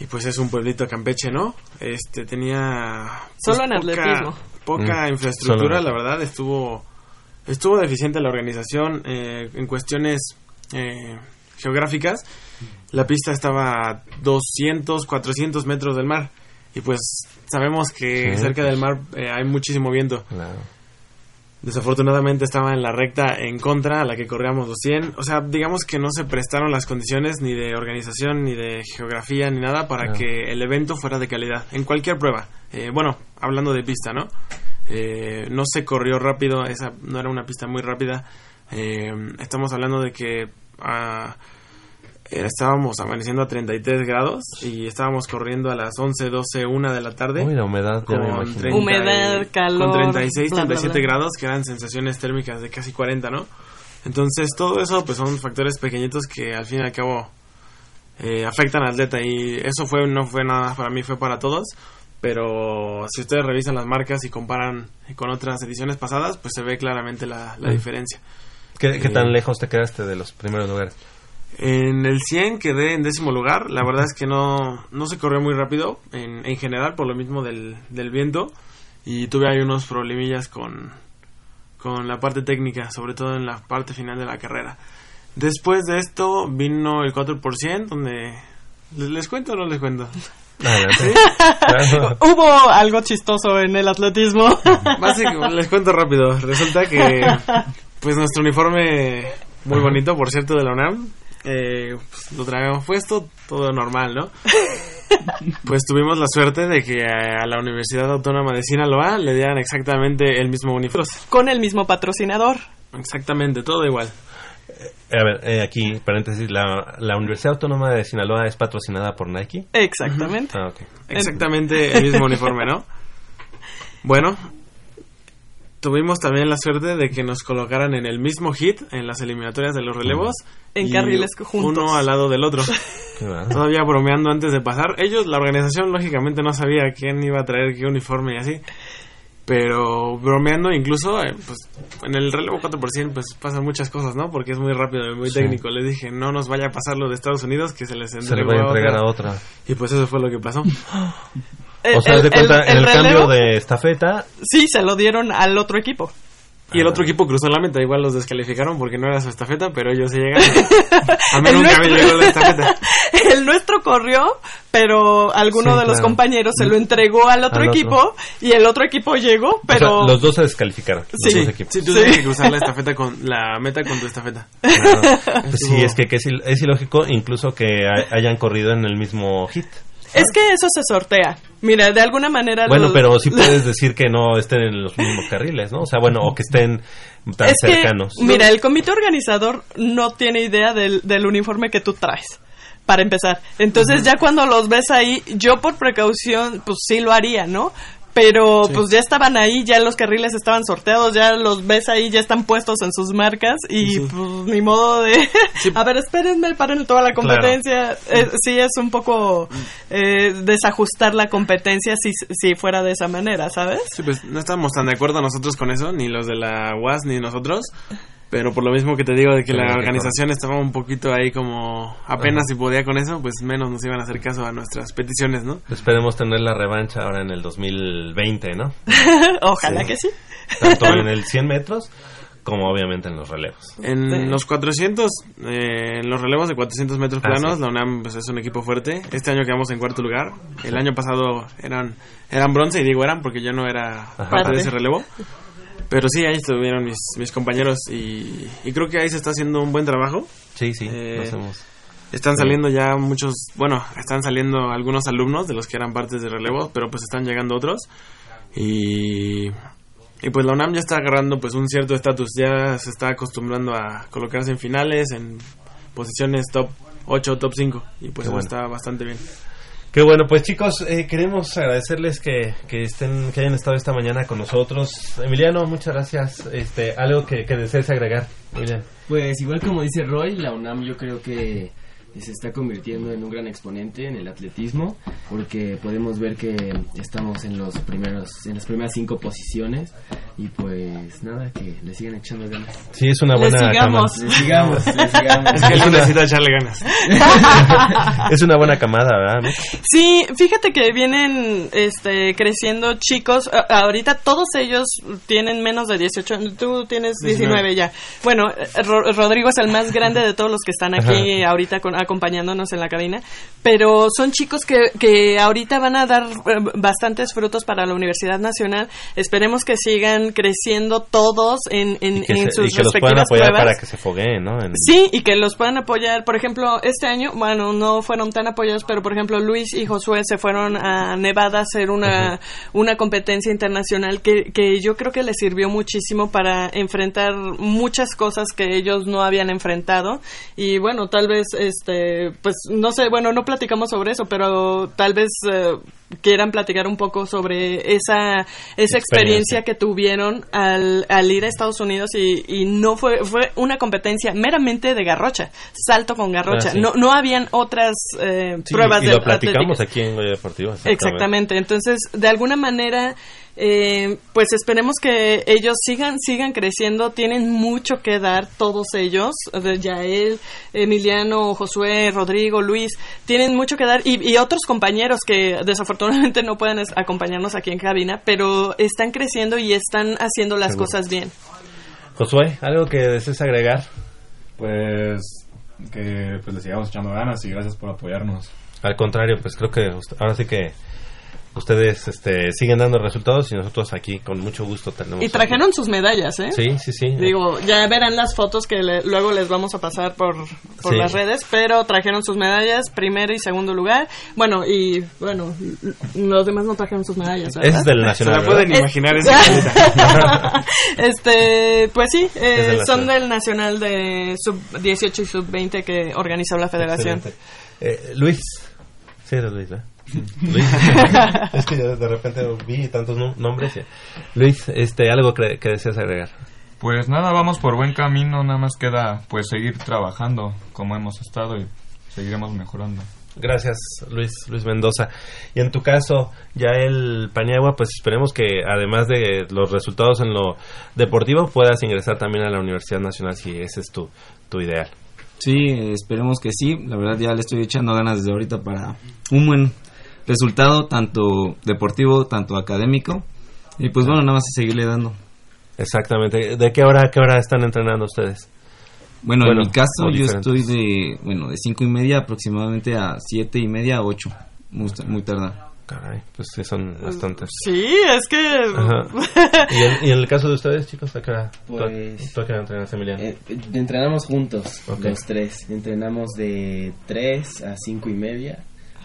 Y, pues, es un pueblito Campeche, ¿no? Este, tenía... pues, Solo en poca- atletismo. Poca Mm, infraestructura, solo. la verdad. Estuvo... Estuvo deficiente la organización eh, en cuestiones eh, geográficas. La pista estaba a 200, 400 metros del mar. Y pues sabemos que Sí, cerca pues. del mar eh, hay muchísimo viento. Claro. Desafortunadamente estaba en la recta en contra a la que corríamos los 100. O sea, digamos que no se prestaron las condiciones ni de organización, ni de geografía, ni nada para Claro. que el evento fuera de calidad. En cualquier prueba. Eh, bueno, hablando de pista, ¿no? Eh, no se corrió rápido, esa no era una pista muy rápida. Eh, estamos hablando de que ah, estábamos amaneciendo a 33 grados y estábamos corriendo a las 11, 12, 1 de la tarde. Uy, la humedad, ya me con imagino. 30 y- Humedad, calor, Con 36, bla, bla, 37 bla. grados, que eran sensaciones térmicas de casi 40, ¿no? Entonces, todo eso pues son factores pequeñitos que al fin y al cabo eh, afectan al atleta y eso fue no fue nada para mí, fue para todos. Pero si ustedes revisan las marcas y comparan con otras ediciones pasadas, pues se ve claramente la, la Mm. diferencia. ¿Qué, qué Eh, tan lejos te quedaste de los primeros lugares? En el 100 quedé en décimo lugar. La verdad es que no, no se corrió muy rápido en, en general por lo mismo del, del viento. Y tuve ahí unos problemillas con, con la parte técnica, sobre todo en la parte final de la carrera. Después de esto vino el 4%, donde... ¿Les, les cuento o no les cuento? Claro. Hubo algo chistoso en el atletismo. Básicamente, les cuento rápido. Resulta que, pues nuestro uniforme, muy bonito, por cierto, de la UNAM, eh, pues, lo traemos puesto, todo normal, ¿no? Pues tuvimos la suerte de que a la Universidad Autónoma de Sinaloa le dieran exactamente el mismo uniforme. Con el mismo patrocinador. Exactamente, todo igual. A ver, eh, aquí, paréntesis, la, la Universidad Autónoma de Sinaloa es patrocinada por Nike. Exactamente. Ah. Exactamente el mismo uniforme, ¿no? Bueno, tuvimos también la suerte de que nos colocaran en el mismo hit en las eliminatorias de los relevos. En y carriles juntos. Uno al lado del otro. Todavía bromeando antes de pasar. Ellos, la organización, lógicamente no sabía quién iba a traer qué uniforme y así. Pero bromeando, incluso, eh, pues en el relevo 4%, pues pasan muchas cosas, ¿no? Porque es muy rápido y muy Sí. técnico. Les dije, no nos vaya a pasar lo de Estados Unidos, que se les Se le va a entregar a otra. otra. Y pues eso fue lo que pasó. El- O sea, el- de cuenta, el- en el el cambio de estafeta, Sí, se lo dieron al otro equipo. Y el otro equipo cruzó la meta, igual los descalificaron porque no era su estafeta, pero ellos se llegaron. A mí El nunca me nuestro- llegó la estafeta. El nuestro corrió, pero alguno Sí, de los claro. compañeros se lo entregó al otro Al otro. equipo y el otro equipo llegó, o sea, pero los dos se descalificaron. Los Sí. dos equipos. Sí, tú tienes que cruzar la estafeta con la meta con tu estafeta. Claro. Pues sí, es que, que es, il- es ilógico incluso que hay- hayan corrido en el mismo hit. Es que eso se sortea. Mira, de alguna manera Bueno, los- pero sí puedes decir que no estén en los mismos carriles, ¿no? O sea, bueno, o que estén tan es que, cercanos. mira, el comité organizador no tiene idea del, del uniforme que tú traes. Para empezar. Entonces, ya cuando los ves ahí, yo por precaución, pues sí lo haría, ¿no? Pero Sí. pues ya estaban ahí, ya los carriles estaban sorteados, ya los ves ahí, ya están puestos en sus marcas y Sí. pues ni modo de... A ver, espérenme, paren toda la competencia. Eh, sí, es un poco eh, desajustar la competencia si, si fuera de esa manera, ¿sabes? Sí, pues no estamos tan de acuerdo nosotros con eso, ni los de la UAS ni nosotros. Pero por lo mismo que te digo de que la organización estaba un poquito ahí como apenas si podía con eso, pues menos nos iban a hacer caso a nuestras peticiones, ¿no? Esperemos tener la revancha ahora en el 2020, ¿no? Ojalá Sí. que sí. Tanto en el 100 metros como obviamente en los relevos. En Sí. los 400, eh, en los relevos de 400 metros Ah, planos, sí. la UNAM pues, es un equipo fuerte. Este año quedamos en cuarto lugar. El año pasado eran eran bronce, y digo eran porque yo no era parte Parte. de ese relevo. Pero sí, ahí estuvieron mis, mis compañeros y, y creo que ahí se está haciendo un buen trabajo. Sí, sí, Eh, lo hacemos. Están saliendo ya muchos, bueno, están saliendo algunos alumnos de los que eran partes de relevo, pero pues están llegando otros. Y, y pues la UNAM ya está agarrando pues un cierto estatus, ya se está acostumbrando a colocarse en finales, en posiciones top 8 o top 5. Y pues bueno. está bastante bien. Qué bueno, pues chicos, eh, queremos agradecerles que, que estén, que hayan estado esta mañana con nosotros. Emiliano, muchas gracias. Este, algo que, que desees agregar, Emiliano. Pues igual como dice Roy, la UNAM yo creo que se está convirtiendo en un gran exponente en el atletismo porque podemos ver que estamos en los primeros en las primeras cinco posiciones y pues nada que le sigan echando ganas Sí, es una Le buena sigamos. le sigamos le sigamos Es que él necesita echarle ganas. Es una buena camada, ¿verdad? Sí, fíjate que vienen este, creciendo chicos. Ahorita todos ellos tienen menos de 18. Tú tienes 19, 19. ya. Bueno, eh, Ro- Rodrigo es el más grande de todos los que están aquí ahorita con, acompañándonos en la cabina, pero son chicos que, que ahorita van a dar eh, bastantes frutos para la Universidad Nacional. Esperemos que sigan creciendo todos en, en, en se- sus y que los puedan respectivas apoyar pruebas. para que se fogueen, ¿no? En- Sí, y que los puedan apoyar. Por ejemplo, este año, bueno, no fueron tan apoyados, pero por ejemplo, Luis y Josué se fueron a Nevada a hacer una, una competencia internacional que, que yo creo que les sirvió muchísimo para enfrentar muchas cosas que ellos no habían enfrentado. Y bueno, tal vez, este, pues no sé, bueno, no platicamos sobre eso, pero tal vez eh, quieran platicar un poco sobre esa, esa experiencia que tuvieron al, al ir a Estados Unidos y, y no fue, fue una competencia meramente de garrocha, salto con garrocha. Ah, sí. No, no habían otras eh, Sí, pruebas y de lo platicamos atlética. aquí en Goya Deportivo. Exactamente. Entonces, de alguna manera, eh, pues esperemos que ellos sigan, sigan creciendo. Tienen mucho que dar todos ellos. de Yael, Emiliano, Josué, Rodrigo, Luis. Tienen mucho que dar. Y, y otros compañeros que desafortunadamente no pueden acompañarnos aquí en cabina, pero están creciendo y están haciendo las Seguro. cosas bien. Josué, ¿algo que desees agregar? Pues que pues le sigamos echando ganas y gracias por apoyarnos. Al contrario, pues creo que ahora sí que ustedes este, siguen dando resultados y nosotros aquí con mucho gusto tenemos. Y trajeron sus medallas, ¿eh? Sí, sí, sí. Digo, ya verán las fotos que le- luego les vamos a pasar por, por Sí. las redes, pero trajeron sus medallas, primero y segundo lugar. Bueno, y bueno, los demás no trajeron sus medallas. es del Nacional. Se la pueden imaginar Es- esa este, pues sí, eh, Es del son del Nacional de Sub 18 y Sub 20 que organizó la federación. Eh, Luis. Sí, eres Luis, ¿verdad? Luis. es que yo de repente vi tantos nom- nombres. Luis, este, algo que, que deseas agregar. Pues nada, vamos por buen camino, nada más queda pues seguir trabajando como hemos estado y seguiremos mejorando. Gracias, Luis, Luis Mendoza. Y en tu caso, ya el Paniagua, pues esperemos que además de los resultados en lo deportivo, puedas ingresar también a la Universidad Nacional si ese es tu, tu ideal. Sí, esperemos que sí. La verdad ya le estoy echando ganas desde ahorita para un buen resultado, tanto deportivo, tanto académico. Y pues bueno, nada más es seguirle dando. Exactamente. ¿De qué hora a qué hora están entrenando ustedes? Bueno, Bueno, en mi caso yo diferentes. estoy de, bueno, de cinco y media aproximadamente a siete y media a ocho. Muy, muy tarda. Caray, pues sí son bastantes. Sí, es que... ¿Y, en, y en el caso de ustedes, chicos, ¿a qué hora? ¿Tú a- Pues- ¿Tú entrenas, Emiliano? Eh, entrenamos juntos, los tres. Entrenamos de 3 a 5 y media.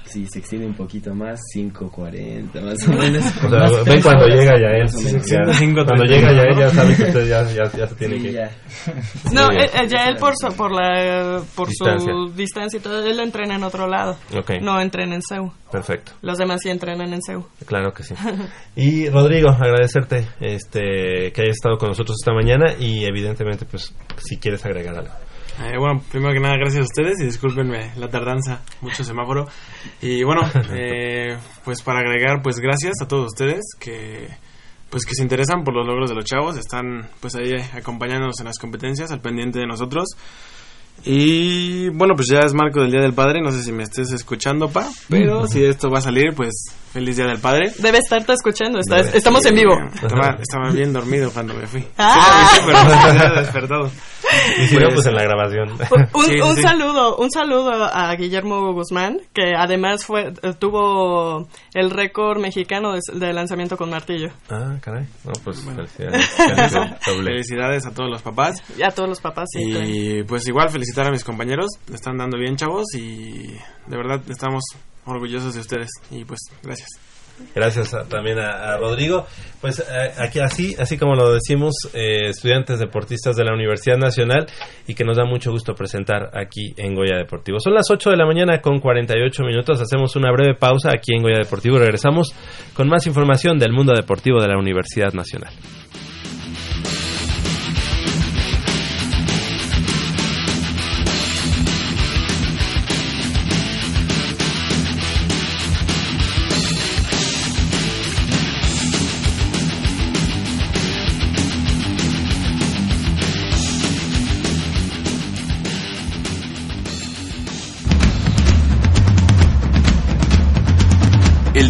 Si se extiende un poquito más, 5.40 más o menos. O sea, Más ven tres cuando llega ya él. cuando llega ya él, ya sabe que usted ya, ya, ya se tiene Sí, que ya. No, eh, eh, ya él por, su- por, la, por Distancia. su distancia y todo, él entrena en otro lado. No entrena en CEU. Perfecto. Los demás sí entrenan en CEU. Claro que sí. Y Rodrigo, agradecerte este que hayas estado con nosotros esta mañana y evidentemente pues si quieres agregar algo. Eh, bueno, primero que nada, gracias a ustedes y discúlpenme la tardanza, mucho semáforo. Y bueno, eh, pues para agregar, pues gracias a todos ustedes que pues que se interesan por los logros de los chavos, están pues ahí acompañándonos en las competencias, al pendiente de nosotros. Y bueno, pues ya es marco del Día del Padre, no sé si me estés escuchando, pa, pero si esto va a salir, pues feliz Día del Padre. Debe estarte escuchando, estás- estamos en vivo. Estaba, estaba bien dormido cuando me fui. Ah. Sí, pero me había despertado. Y si no, Pues- pues en la grabación. Un, Sí, sí, un saludo, un saludo a Guillermo Guzmán, que además fue eh, tuvo el récord mexicano de, de lanzamiento con martillo. Ah, caray. No, pues felicidades. Felicidades, doble. Felicidades a todos los papás. Y a todos los papás, sí. claro. Y pues igual felicitar a mis compañeros, le están dando bien chavos y de verdad estamos orgullosos de ustedes y pues gracias. Gracias también a, Rodrigo. Pues eh, aquí así, así como lo decimos, eh, estudiantes deportistas de la Universidad Nacional y que nos da mucho gusto presentar aquí en Goya Deportivo. Son las 8 de la mañana con 48 minutos. Hacemos una breve pausa aquí en Goya Deportivo regresamos con más información del mundo deportivo de la Universidad Nacional.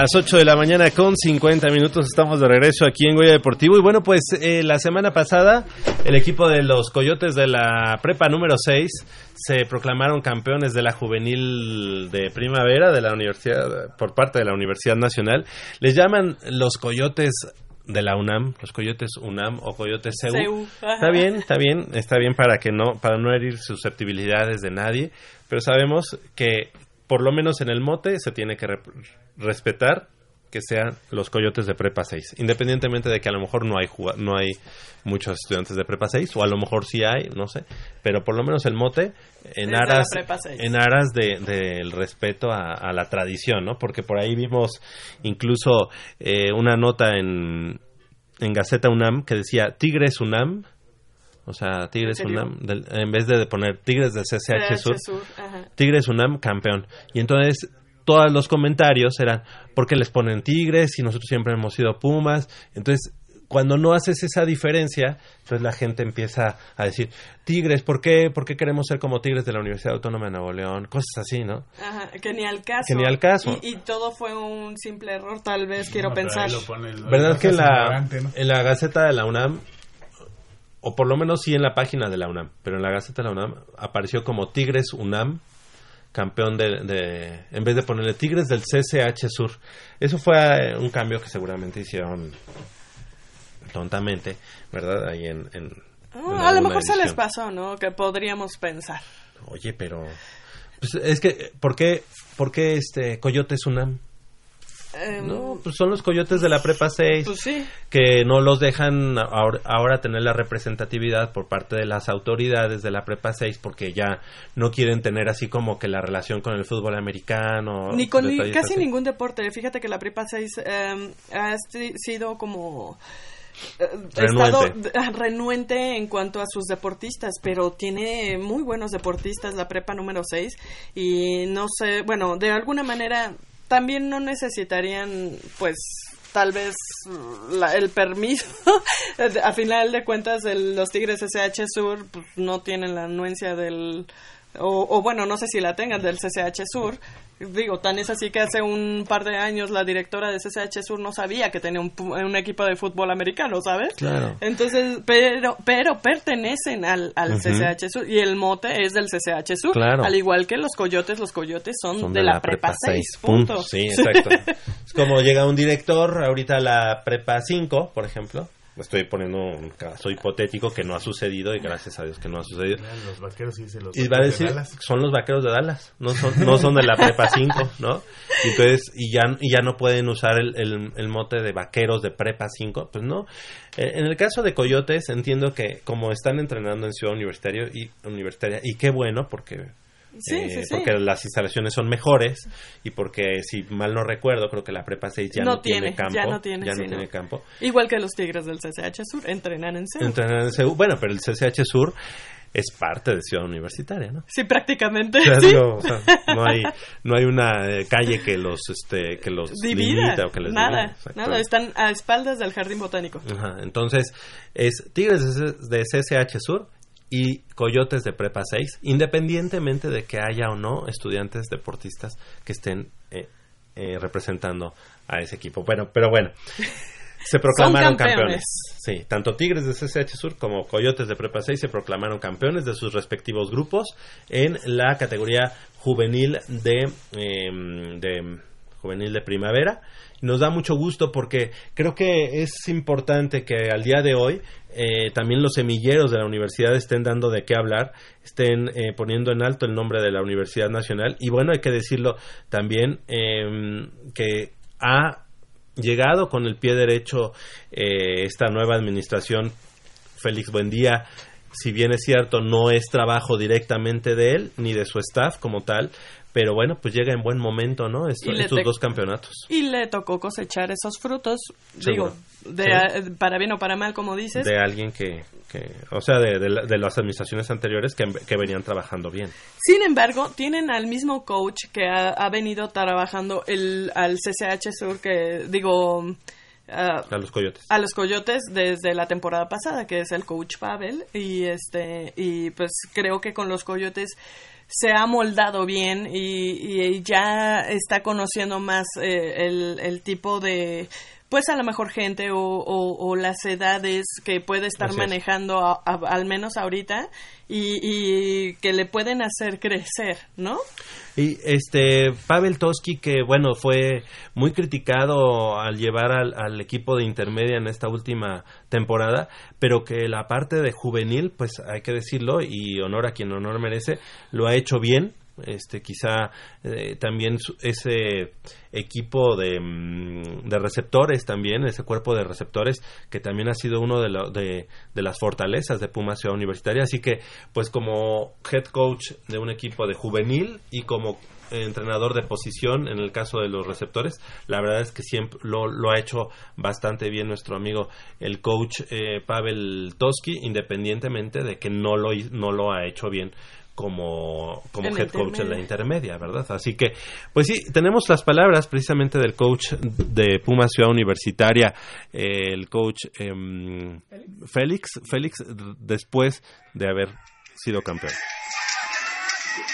Las 8 de la mañana con 50 minutos estamos de regreso aquí en Goya Deportivo y bueno pues eh, la semana pasada el equipo de los Coyotes de la prepa número 6 se proclamaron campeones de la juvenil de primavera de la universidad por parte de la Universidad Nacional. Les llaman los Coyotes de la UNAM, los Coyotes UNAM o Coyotes CEU. Está bien, está bien, está bien para que no para no herir susceptibilidades de nadie, pero sabemos que por lo menos en el mote se tiene que re- respetar que sean los coyotes de prepa 6, independientemente de que a lo mejor no hay no hay muchos estudiantes de prepa 6 o a lo mejor sí hay, no sé, pero por lo menos el mote en Desde aras prepa 6. en aras de- del respeto a, a la tradición, ¿no? Porque por ahí vimos incluso eh, una nota en en Gaceta UNAM que decía Tigres UNAM o sea, Tigres. UNAM, del- en vez de poner Tigres del CCH Sur, Sur, ajá. Tigres UNAM campeón. Y entonces todos los comentarios eran, ¿por qué les ponen Tigres y nosotros siempre hemos sido Pumas? Entonces, cuando no haces esa diferencia, entonces la gente empieza a decir, Tigres, ¿por qué, ¿por qué queremos ser como Tigres de la Universidad Autónoma de Nuevo León? Cosas así, ¿no? Ajá, que ni al caso. Que ni al caso. Y, y todo fue un simple error, tal vez, quiero No, pensar. ahí lo pone el- ¿Verdad que la, en la Gaceta de la UNAM, o por lo menos sí en la página de la UNAM, pero en la Gaceta de la UNAM apareció como Tigres UNAM, campeón de, de- en vez de ponerle Tigres del CCH Sur. Eso fue eh, un cambio que seguramente hicieron tontamente, ¿verdad? Ahí en... en- Ah, en a lo mejor se les pasó, ¿no? Que podríamos pensar. Oye, pero... Pues es que, ¿por qué, por qué este Coyotes UNAM? Em, No, pues son los coyotes de la prepa 6 Pues sí. que no los dejan ahora, ahora tener la representatividad por parte de las autoridades de la prepa 6 porque ya no quieren tener así como que la relación con el fútbol americano. Ni con ni- casi así. ningún deporte. Fíjate que la prepa 6 em, ha si- sido como eh, Renuente. estado d- renuente en cuanto a sus deportistas, pero tiene muy buenos deportistas la prepa número 6 y no sé, bueno, de alguna manera también no necesitarían pues tal vez la- el permiso a final de cuentas el- los Tigres SH Sur pues, no tienen la anuencia del o, o bueno, no sé si la tengan del CCH Sur. Digo, tan es así que hace un par de años la directora de CCH Sur no sabía que tenía un, pu- un equipo de fútbol americano, ¿sabes? Claro. Entonces, pero, pero pertenecen al, al. CCH Sur y el mote es del CCH Sur. Claro. Al igual que los coyotes, los coyotes son, Son de, la, prepa 6. punto. Punto. Sí, exacto. es como llega un director ahorita a la prepa 5, por ejemplo. Estoy poniendo un caso hipotético que no ha sucedido y gracias a Dios que no ha sucedido. Los vaqueros sí se los Y va a vaqueros de decir, Dallas. son los vaqueros de Dallas, no son, no son de la prepa 5, ¿no? Y entonces, y ya, y ya no pueden usar el, el, el mote de vaqueros de prepa 5, pues no. Eh, en el caso de Coyotes, entiendo que como están entrenando en Ciudad Universitario y, Universitaria, y qué bueno, porque... Sí, eh, sí, sí. porque las instalaciones son mejores y porque si mal no recuerdo creo que la prepa 6 ya no, No tiene, campo ya no tiene, campo Igual que los Tigres del CCH Sur, entrenan en CEU. entrenar en CEU. Bueno, pero el CCH Sur es parte de Ciudad Universitaria, ¿no? Sí, prácticamente. O sea, sí. digo, o sea, no hay no hay una eh, calle que los este que los Divida. limita o que les nada, nada. Están a espaldas del jardín botánico. Ajá, entonces es Tigres de, C- de CCH Sur y Coyotes de Prepa 6, independientemente de que haya o no estudiantes deportistas que estén eh, eh, representando a ese equipo. Bueno, pero bueno, se proclamaron campeones. campeones. Sí, tanto Tigres de CCH Sur como Coyotes de Prepa 6 se proclamaron campeones de sus respectivos grupos en la categoría juvenil de, eh, de juvenil de primavera. Nos da mucho gusto porque creo que es importante que al día de hoy eh, también los semilleros de la universidad estén dando de qué hablar, estén eh, poniendo en alto el nombre de la Universidad Nacional. Y bueno, hay que decirlo también eh, que ha llegado con el pie derecho eh, esta nueva administración. Félix Buendía, si bien es cierto, no es trabajo directamente de él ni de su staff como tal, pero bueno, pues llega en buen momento, ¿no? Esto- estos dos campeonatos. Y le tocó cosechar esos frutos, Seguro. digo, de, Sí. a- para bien o para mal, como dices. De alguien que, que o sea, de, de de las administraciones anteriores que, que venían trabajando bien. Sin embargo, tienen al mismo coach que ha, ha venido trabajando el, al CCH Sur, que digo, ah, A los coyotes. a los Coyotes desde la temporada pasada, que es el coach Pavel, y este y pues creo que con los Coyotes se ha moldado bien y, y ya está conociendo más eh, el, el tipo de pues a lo mejor gente o, o- o las edades que puede estar Así manejando a- a- al menos ahorita y, y que le pueden hacer crecer, ¿no? Y este Pavel Toski que bueno fue muy criticado al llevar al, al equipo de intermedia en esta última temporada, pero que la parte de juvenil, pues hay que decirlo y honor a quien honor merece, lo ha hecho bien. Este quizá eh, también ese equipo de, mm, de receptores también ese cuerpo de receptores que también ha sido uno de, de, de las fortalezas de Puma Ciudad Universitaria. Así que pues como head coach de un equipo de juvenil y como entrenador de posición en el caso de los receptores la verdad es que siempre lo, lo ha hecho bastante bien nuestro amigo el coach eh, Pavel Toski independientemente de que no lo, no lo ha hecho bien como, como head coach en la intermedia. ¿verdad? Así que, pues sí, tenemos las palabras precisamente del coach de Puma Ciudad Universitaria, eh, el coach em, Félix, Félix, después de haber sido campeón.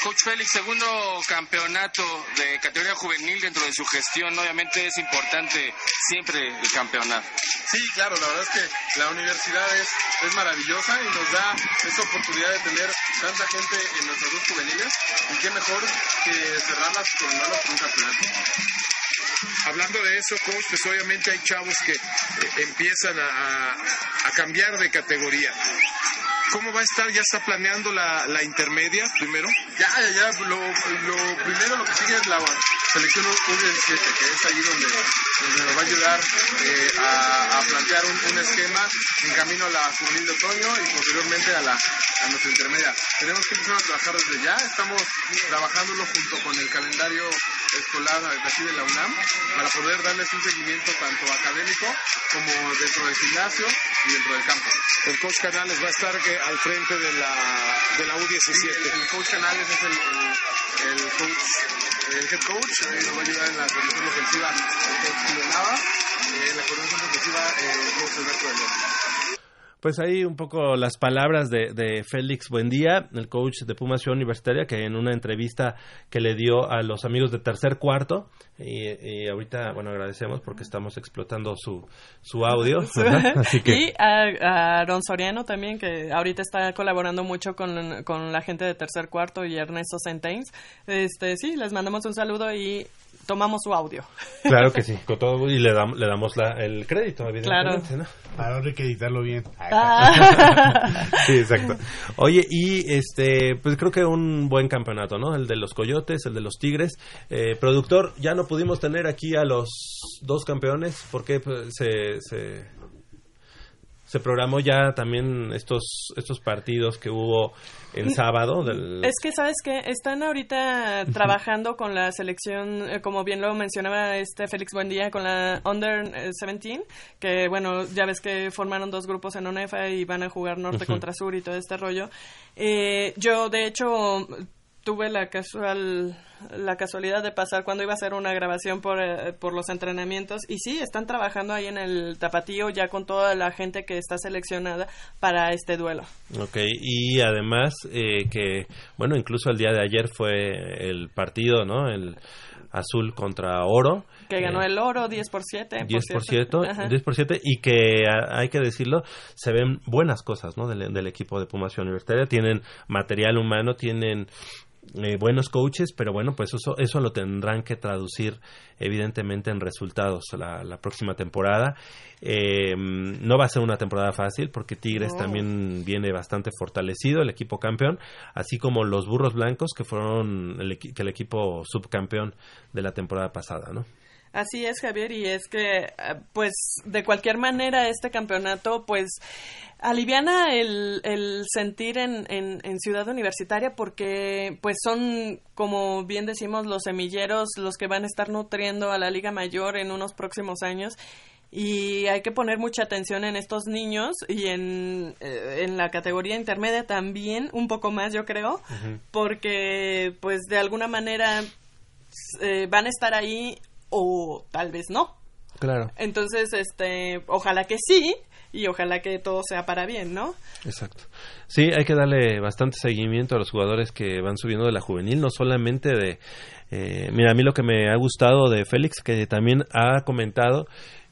Coach Félix, segundo campeonato de categoría juvenil dentro de su gestión. Obviamente es importante siempre el campeonato. Sí, claro, la verdad es que la universidad es, es maravillosa y nos da esa oportunidad de tener tanta gente en nuestros dos juveniles y qué mejor que cerrarlas con un campeonato. Hablando de eso, coach, pues obviamente hay chavos que eh, empiezan a, a- a cambiar de categoría. ¿Cómo va a estar? ¿Ya está planeando la, la intermedia primero? Ya, ya, ya, lo, lo primero lo que sigue es la selección U17, que es allí donde, donde nos va a ayudar eh, a, a plantear un, un esquema en camino a la juvenil de otoño y posteriormente a, la, a nuestra intermedia. Tenemos que empezar a trabajar desde ya, estamos trabajándolo junto con el calendario escolar de aquí de la UNAM para poder darles un seguimiento tanto académico como dentro del gimnasio y dentro del campo. El coach Canales va a estar que, al frente de la, de la U17. Sí, el coach Canales es el, el, coach, el head coach, eh, nos va a ayudar en la coordinación ofensiva el coach Nava, eh, en la coordinación ofensiva eh, el coach Alberto de León. Pues ahí un poco las palabras de, de Félix Buendía, el coach de Puma Ciudad Universitaria, que en una entrevista que le dio a los amigos de tercer cuarto, y, y ahorita, bueno, agradecemos porque estamos explotando su, su audio. Así que, Y a, a Aaron Soriano también, que ahorita está colaborando mucho con, con la gente de Tercer Cuarto y Ernesto Centains. Este, sí, les mandamos un saludo y tomamos su audio. claro que sí, con todo, y le, dam- le damos la, el crédito, evidentemente, ¿no? Para ahora hay que editarlo bien. Ah. Sí, exacto. Oye, y este, pues creo que un buen campeonato, ¿no? El de los Coyotes, el de los Tigres. Eh, productor, ya no pudimos tener aquí a los dos campeones porque pues, se, se, se programó ya también estos estos partidos que hubo en sábado del Es que sabes que están ahorita trabajando con la selección, eh, como bien lo mencionaba este Félix Buendía, con la Under eh, 17, que bueno, ya ves que formaron dos grupos en ONEFA y van a jugar norte Ujú. contra sur y todo este rollo. Eh, yo, de hecho, tuve la casual la casualidad de pasar cuando iba a hacer una grabación por, eh, por los entrenamientos y sí, están trabajando ahí en el tapatío ya con toda la gente que está seleccionada para este duelo. Ok, y además eh, que, bueno, incluso el día de ayer fue el partido, ¿no? El azul contra oro. Que ganó Eh, el oro 10 por 7. 10 por 7, 10 por 7 y que a- hay que decirlo, se ven buenas cosas ¿no? del, del equipo de Pumas Universitaria. Tienen material humano, tienen eh, buenos coaches, pero bueno, pues eso, eso lo tendrán que traducir evidentemente en resultados la, la próxima temporada. Eh, no va a ser una temporada fácil porque Tigres No. también viene bastante fortalecido, el equipo campeón, así como los Burros Blancos que fueron el, que el equipo subcampeón de la temporada pasada, ¿no? Así es, Javier, y es que, eh, pues, de cualquier manera, este campeonato, pues, aliviana el, el sentir en, en, en Ciudad Universitaria porque, pues, son, como bien decimos, los semilleros los que van a estar nutriendo a la Liga Mayor en unos próximos años. Y hay que poner mucha atención en estos niños y en, eh, en la categoría intermedia también, un poco más, yo creo, porque, pues, de alguna manera eh, van a estar ahí o tal vez no. Claro. Entonces, este, ojalá que sí y ojalá que todo sea para bien, ¿no? Exacto. Sí, hay que darle bastante seguimiento a los jugadores que van subiendo de la juvenil, no solamente de... eh, mira, a mí lo que me ha gustado de Félix, que también ha comentado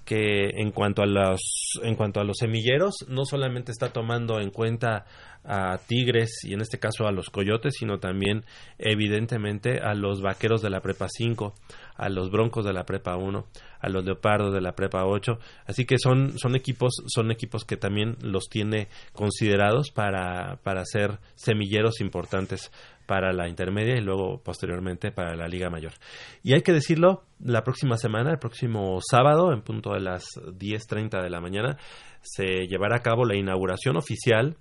que en cuanto a los en cuanto a los semilleros no solamente está tomando en cuenta a Tigres y en este caso a los Coyotes sino también evidentemente a los Vaqueros de la Prepa 5 a los Broncos de la Prepa 1 a los Leopardos de la Prepa 8 así que son son equipos son equipos que también los tiene considerados para para ser semilleros importantes para la intermedia y luego posteriormente para la Liga Mayor. Y hay que decirlo, la próxima semana, el próximo sábado, en punto de las 10.30 de la mañana, se llevará a cabo la inauguración oficial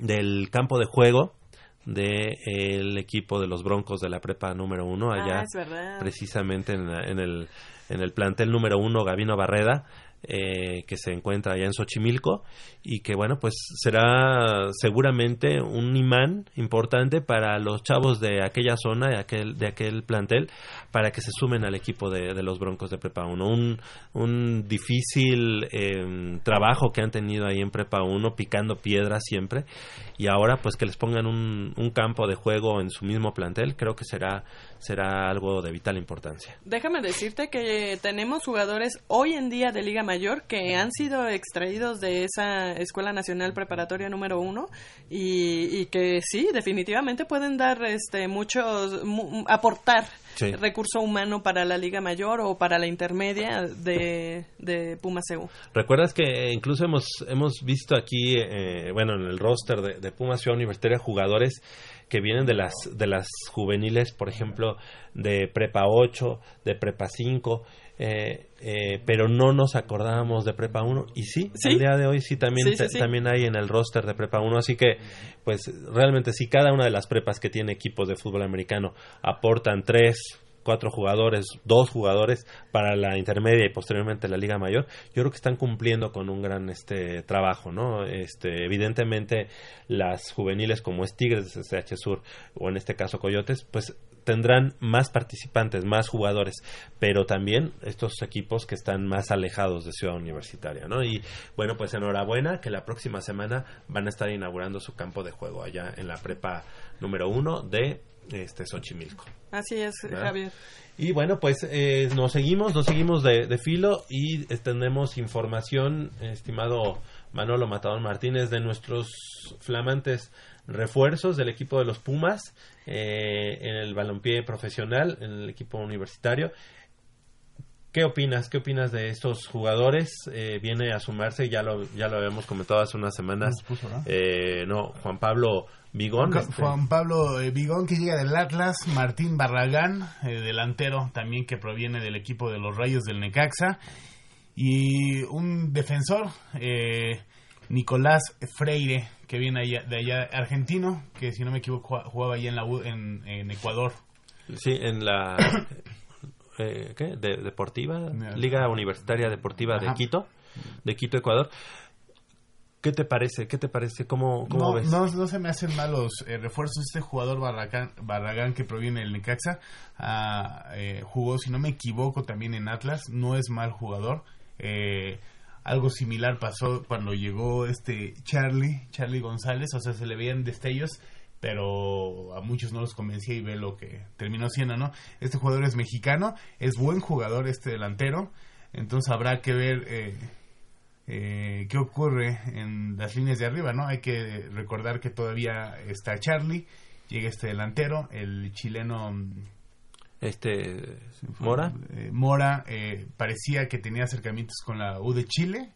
del campo de juego del equipo de los Broncos de la Prepa número uno allá Ah, verdad. precisamente en, en el en el plantel número uno Gavino Barreda eh, que se encuentra allá en Xochimilco y que bueno pues será seguramente un imán importante para los chavos de aquella zona de aquel de aquel plantel para que se sumen al equipo de, los Broncos de Prepa 1 un, un difícil eh, trabajo que han tenido ahí en Prepa 1 picando piedras siempre. Y ahora pues que les pongan un campo de juego en su mismo plantel creo que será será algo de vital importancia Déjame decirte que tenemos jugadores hoy en día de Liga Mayor que han sido extraídos de esa Escuela Nacional Preparatoria número uno y, y que sí, definitivamente pueden dar este muchos, mu- aportar Sí. recurso humano para la Liga Mayor o para la intermedia de, de Puma CU. ¿Recuerdas que incluso hemos, hemos visto aquí, eh, bueno, en el roster de, de Pumas Ciudad Universitaria, jugadores que vienen de las, de las juveniles, por ejemplo, de Prepa 8, de Prepa 5, eh, eh, pero no nos acordábamos de Prepa 1. Y sí, Sí. el día de hoy sí también, Sí, sí, te- sí. también hay en el roster de Prepa 1. Así que, pues realmente, si cada una de las prepas que tiene equipos de fútbol americano aportan tres, cuatro jugadores, dos jugadores para la intermedia y posteriormente la Liga Mayor, yo creo que están cumpliendo con un gran este trabajo, ¿no? Este, evidentemente las juveniles como es Tigres CCH Sur o en este caso Coyotes, pues tendrán más participantes, más jugadores, pero también estos equipos que están más alejados de Ciudad Universitaria, ¿no? Y bueno, pues enhorabuena que la próxima semana van a estar inaugurando su campo de juego allá en la prepa número uno de este Xochimilco. Así es, ¿verdad? Javier. Y bueno, pues eh, nos seguimos, nos seguimos de, de filo y tenemos información, estimado Manolo Matador Martínez, de nuestros flamantes refuerzos del equipo de los Pumas eh, en el balompié profesional, en el equipo universitario. ¿Qué opinas? ¿Qué opinas de estos jugadores? Eh, viene a sumarse, ya lo, ya lo habíamos comentado hace unas semanas. Puso, ¿no? eh, no, Juan Pablo Vigón. Juan, este, Juan Pablo eh, Vigón que llega del Atlas, Martín Barragán, eh, delantero también que proviene del equipo de los Rayos del Necaxa y un defensor, eh, Nicolás Freire, que viene allá, de allá argentino, que si no me equivoco jugaba allá en, la, en, en Ecuador. Sí, en la eh, ¿qué? De, deportiva, Liga Universitaria Deportiva de Quito, de Quito, Ecuador. ¿Qué te parece? ¿Qué te parece? ¿Cómo, cómo no, ves? No, no se me hacen malos eh, refuerzos. Este jugador Barragán, Barragán que proviene del Necaxa ah, eh, jugó, si no me equivoco, también en Atlas. No es mal jugador. Eh, algo similar pasó cuando llegó este Charlie, Charlie González. O sea, se le veían destellos, pero a muchos no los convencía y ve lo que terminó siendo, ¿no? Este jugador es mexicano, es buen jugador este delantero. Entonces habrá que ver... Eh, eh, qué ocurre en las líneas de arriba, ¿no? Hay que recordar que todavía está Charlie, llega este delantero, el chileno este Mora eh, Mora eh, parecía que tenía acercamientos con la U de Chile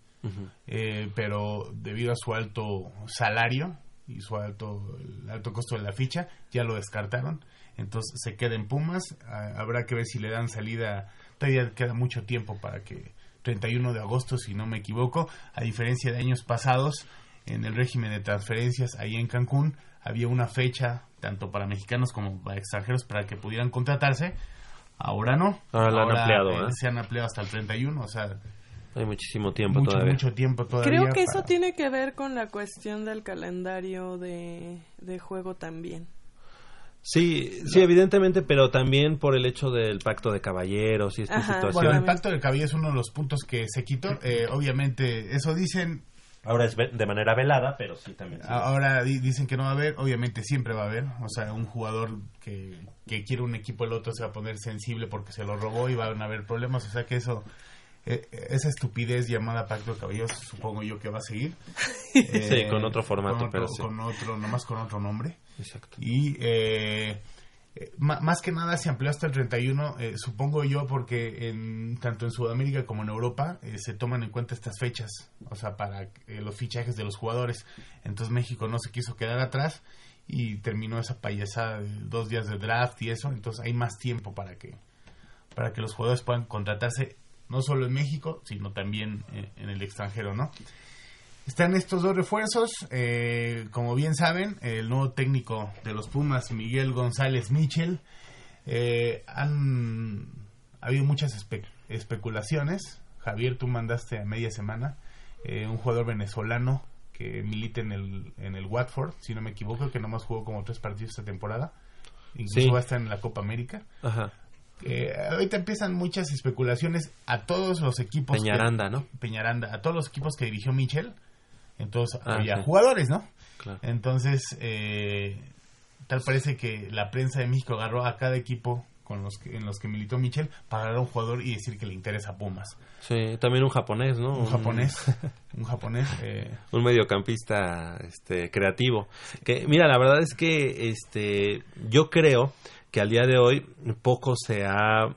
eh, pero debido a su alto salario y su alto el alto costo de la ficha ya lo descartaron. Entonces se queda en Pumas. Ah, habrá que ver si le dan salida. Todavía queda mucho tiempo para que 31 de agosto, si no me equivoco, a diferencia de años pasados, en el régimen de transferencias ahí en Cancún había una fecha tanto para mexicanos como para extranjeros para que pudieran contratarse. Ahora no. Ahora lo han ampliado. Eh, se han ampliado hasta el 31, o sea, hay muchísimo tiempo mucho, todavía. Mucho tiempo todavía. Creo que eso tiene que ver con la cuestión del calendario de, de juego también. Sí, sí, evidentemente, pero también por el hecho del pacto de caballeros y esta situación. Bueno, el pacto de caballeros es uno de los puntos que se quitó. Eh, obviamente, eso dicen. Ahora es de manera velada, pero sí también. Sí. Ahora dicen que no va a haber, obviamente siempre va a haber. O sea, un jugador que, que quiere un equipo, el otro se va a poner sensible porque se lo robó y van a haber problemas. O sea que eso eh, esa estupidez llamada Pacto de Caballeros supongo yo que va a seguir. Eh, sí, con otro formato, con otro, pero sí. Con otro, nomás con otro nombre. Exacto. Y eh, más que nada se amplió hasta el 31, eh, supongo yo, porque en, tanto en Sudamérica como en Europa eh, se toman en cuenta estas fechas, o sea, para los fichajes de los jugadores. Entonces México no se quiso quedar atrás y terminó esa payasada de dos días de draft y eso, entonces hay más tiempo para que para que los jugadores puedan contratarse no solo en México, sino también en el extranjero, ¿no? Están estos dos refuerzos, eh, como bien saben, el nuevo técnico de los Pumas, Miguel González Michel, eh, han ha habido muchas espe especulaciones. Javier, tú mandaste a media semana eh, un jugador venezolano que milita en el, en el Watford, si no me equivoco, que nomás jugó como tres partidos esta temporada. Incluso Sí. va a estar en la Copa América. Ajá. Eh, ahorita empiezan muchas especulaciones a todos los equipos. que- Peñaranda, ¿no? Peñaranda, a todos los equipos que dirigió Michel. Entonces Ah, había sí. jugadores, ¿no? Claro. Entonces, eh, tal parece que la prensa de México agarró a cada equipo con los que, en los que militó Michel para agarrar a un jugador y decir que le interesa Pumas. Sí, también un japonés, ¿no? Un japonés, un japonés. eh, un mediocampista este creativo que mira la verdad es que este yo creo que al día de hoy poco se ha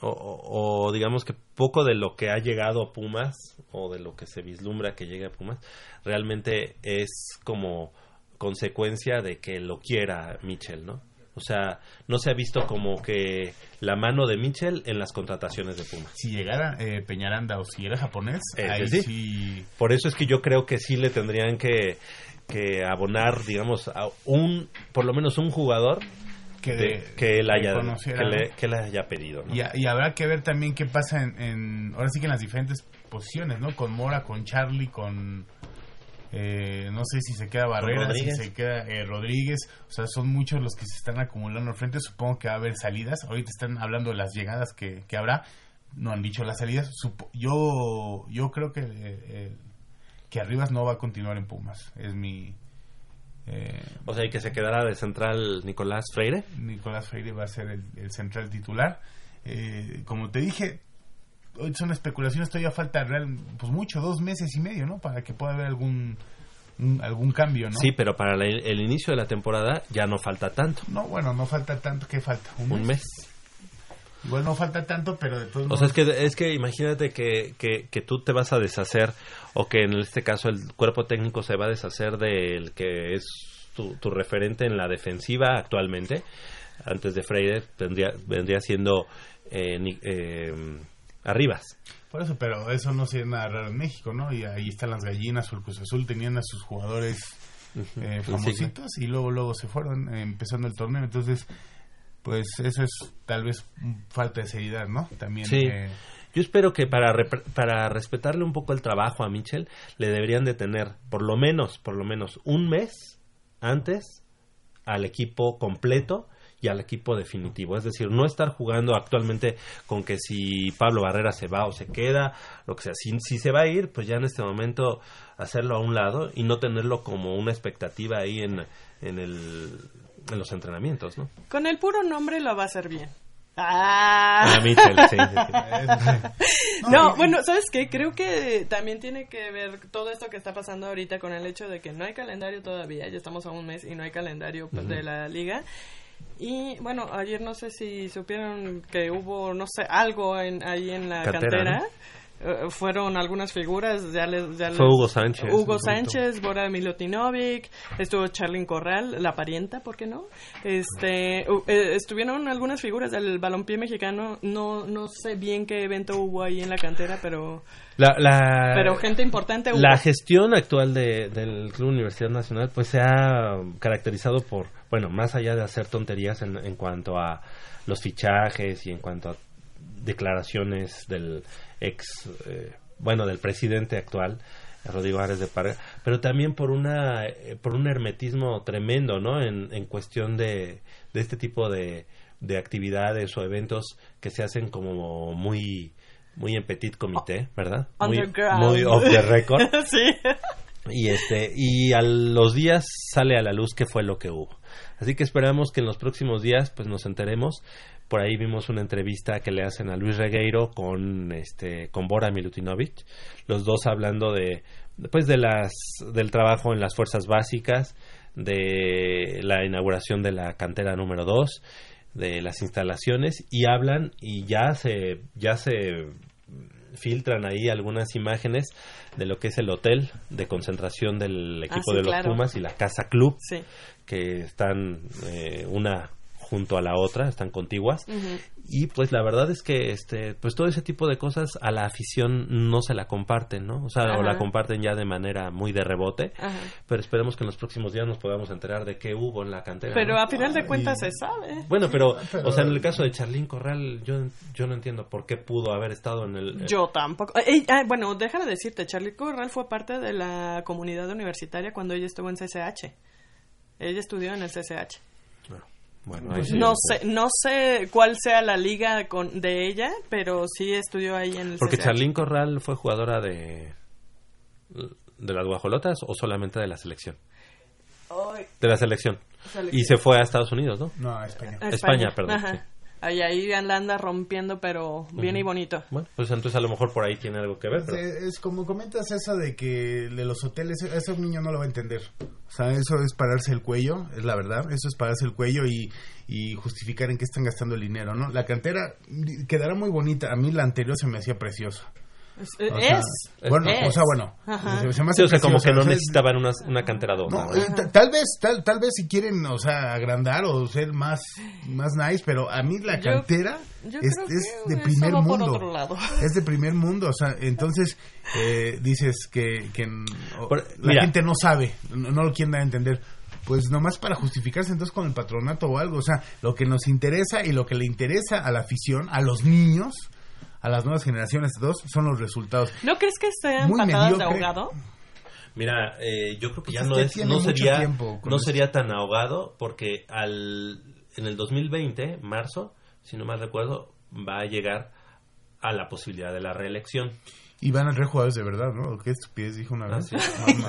o, o- o digamos que poco de lo que ha llegado a Pumas o de lo que se vislumbra que llegue a Pumas realmente es como consecuencia de que lo quiera Mitchell, ¿no? O sea, no se ha visto como que la mano de Mitchell en las contrataciones de Pumas. si llegara eh, Peñaranda o si era japonés, Eh, ahí sí. sí. Por eso es que yo creo que sí le tendrían que, que abonar, digamos, a un, por lo menos un jugador Que de- que él haya, conociera, que le, ¿no? que le haya pedido. ¿no? Y, y habrá que ver también qué pasa en, en- ahora sí que en las diferentes posiciones, ¿no? Con Mora, con Charlie, con eh, no sé si se queda Barrera, si se queda eh, Rodríguez, o sea, son muchos los que se están acumulando al frente, supongo que va a haber salidas, ahorita están hablando de las llegadas que, que habrá, no han dicho las salidas, Supo- yo yo creo que eh, eh, que Arribas no va a continuar en Pumas, es mi eh, O sea, y que se quedara de central Nicolás Freire. Nicolás Freire va a ser el, el central titular. Eh, como te dije, hoy son especulaciones, todavía falta real, pues mucho, dos meses y medio, ¿no? Para que pueda haber algún un- algún cambio, ¿no? Sí, pero para la- el inicio de la temporada ya no falta tanto. No, bueno, no falta tanto, ¿qué falta? Un mes. Igual no falta tanto, pero de todos O sea, es que, es que imagínate que, que, que tú te vas a deshacer, o que en este caso el cuerpo técnico se va a deshacer del que es tu, tu referente en la defensiva actualmente. Antes de Freire vendría, vendría siendo eh, eh, Arribas. Por eso, pero eso no sería nada raro en México, ¿no? Y ahí están las gallinas o el Cruz Azul tenían a sus jugadores eh, famositos y luego luego se fueron eh, empezando el torneo. Entonces, pues eso es tal vez falta de seriedad, ¿no? También. Sí. eh, Yo espero que para, para respetarle un poco el trabajo a Mitchell, le deberían de tener por lo menos, por lo menos un mes antes al equipo completo y al equipo definitivo. Es decir, no estar jugando actualmente con que si Pablo Barrera se va o se queda, lo que sea. Si, si se va a ir, pues ya en este momento hacerlo a un lado y no tenerlo como una expectativa ahí en, en, el, en los entrenamientos, ¿no? Con el puro nombre lo va a hacer bien. Ah. A Mitchell, sí, sí, No, bueno, ¿sabes qué? Creo que también tiene que ver todo esto que está pasando ahorita con el hecho de que no hay calendario todavía, ya estamos a un mes y no hay calendario pues, de la liga. Y bueno, ayer no sé si supieron que hubo, no sé, algo en, ahí en la Cantera, cantera. ¿no? Eh, fueron algunas figuras, ya les... Ya Fue Hugo Sánchez. Hugo. Sánchez, Bora Milutinovic, estuvo Charlyn Corral, la parienta, ¿por qué no? Este, u- eh, estuvieron algunas figuras del balompié mexicano, no no sé bien qué evento hubo ahí en la cantera, pero La, la- pero gente importante hubo. La gestión actual de- del Club Universidad Nacional pues se ha caracterizado por, bueno, más allá de hacer tonterías en, en cuanto a los fichajes y en cuanto a declaraciones del ex, eh, bueno, del presidente actual, Rodrigo Ares de Parga, pero también por una eh, por un hermetismo tremendo, ¿no? En, en cuestión de, de este tipo de, de actividades o eventos que se hacen como muy muy en petit comité, ¿verdad? Muy, muy off the record. sí. Y este y a los días sale a la luz qué fue lo que hubo. Así que esperamos que en los próximos días pues nos enteremos. Por ahí vimos una entrevista que le hacen a Luis Regueiro con este con Bora Milutinovic, los dos hablando de pues de las del trabajo en las fuerzas básicas, de la inauguración de la cantera número 2, de las instalaciones y hablan y ya se ya se filtran ahí algunas imágenes de lo que es el hotel de concentración del equipo Ah, sí, de los claro. Pumas y la casa club Sí. que están eh, una junto a la otra están contiguas y pues la verdad es que este pues todo ese tipo de cosas a la afición no se la comparten no o sea o la comparten ya de manera muy de rebote Ajá. pero esperemos que en los próximos días nos podamos enterar de qué hubo en la cantera Pero ¿no? a final de cuentas se sabe. bueno pero, Pero- o sea en el caso de Charlín Corral yo yo no entiendo por qué pudo haber estado en el Yo tampoco. Eh, ah, bueno, déjame decirte, Charlie Corral fue parte de la comunidad universitaria cuando ella estuvo en CCH. Ella estudió en el CCH. Bueno ahí sí. No sé, no sé cuál sea la liga con, de ella, pero sí estudió ahí en el Porque CCH. Charlín Corral fue jugadora de de las guajolotas o solamente de la selección. Ay. De la selección. Selección. Y se fue a Estados Unidos, ¿no? No, a España. A España, perdón. Ajá. sí. Ahí, ahí la anda rompiendo, pero bien y bonito. Bueno, pues entonces a lo mejor por ahí tiene algo que ver. Pero... Es, es como comentas eso de que de los hoteles, eso un niño no lo va a entender. O sea, eso es pararse el cuello, es la verdad. Eso es pararse el cuello y, y justificar en qué están gastando el dinero, ¿no? La cantera quedará muy bonita. A mí la anterior se me hacía preciosa. Es. O sea, bueno, es. o sea, bueno, Ajá. se, Sí, o sea, como que no necesitaban una, una cantera. No, eh, ta- tal vez, tal, tal vez si quieren, o sea, agrandar o ser más, más nice, pero a mí la cantera yo es, de primer mundo. Es de primer mundo, o sea, entonces eh, dices que, o- la mira. gente no sabe, no, no lo quieren dar a entender. Pues nomás para justificarse entonces con el patronato o algo, o sea, lo que nos interesa y lo que le interesa a la afición, a los niños, a las nuevas generaciones, todos, son los resultados. ¿No crees que sean Muy patadas de ahogado? Mira, eh, yo creo que ya Pues es no que es, no sería, no sería tan ahogado porque al, en el 2020, marzo, si no mal recuerdo, va a llegar a la posibilidad de la reelección. Y van a traer jugadores de verdad, ¿no? Qué estupidez dijo una Ah, vez. sí. No, no,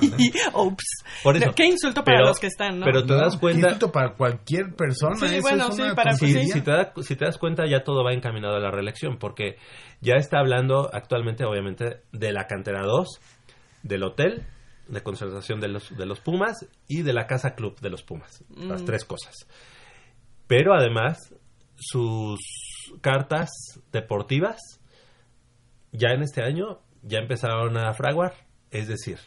no. Ups. Por eso. No, Qué insulto para Pero- los que están, ¿no? Pero te das cuenta. qué insulto para cualquier persona. Sí, eso bueno, es sí, una para- Si, si te da- si te das cuenta, ya todo va encaminado a la reelección, porque ya está hablando actualmente, obviamente, de la cantera 2, del hotel de concentración de los, de los Pumas y de la casa club de los Pumas. Las Mm. tres cosas. Pero además, sus cartas deportivas, ya en este año, ya empezaron a fraguar, es decir,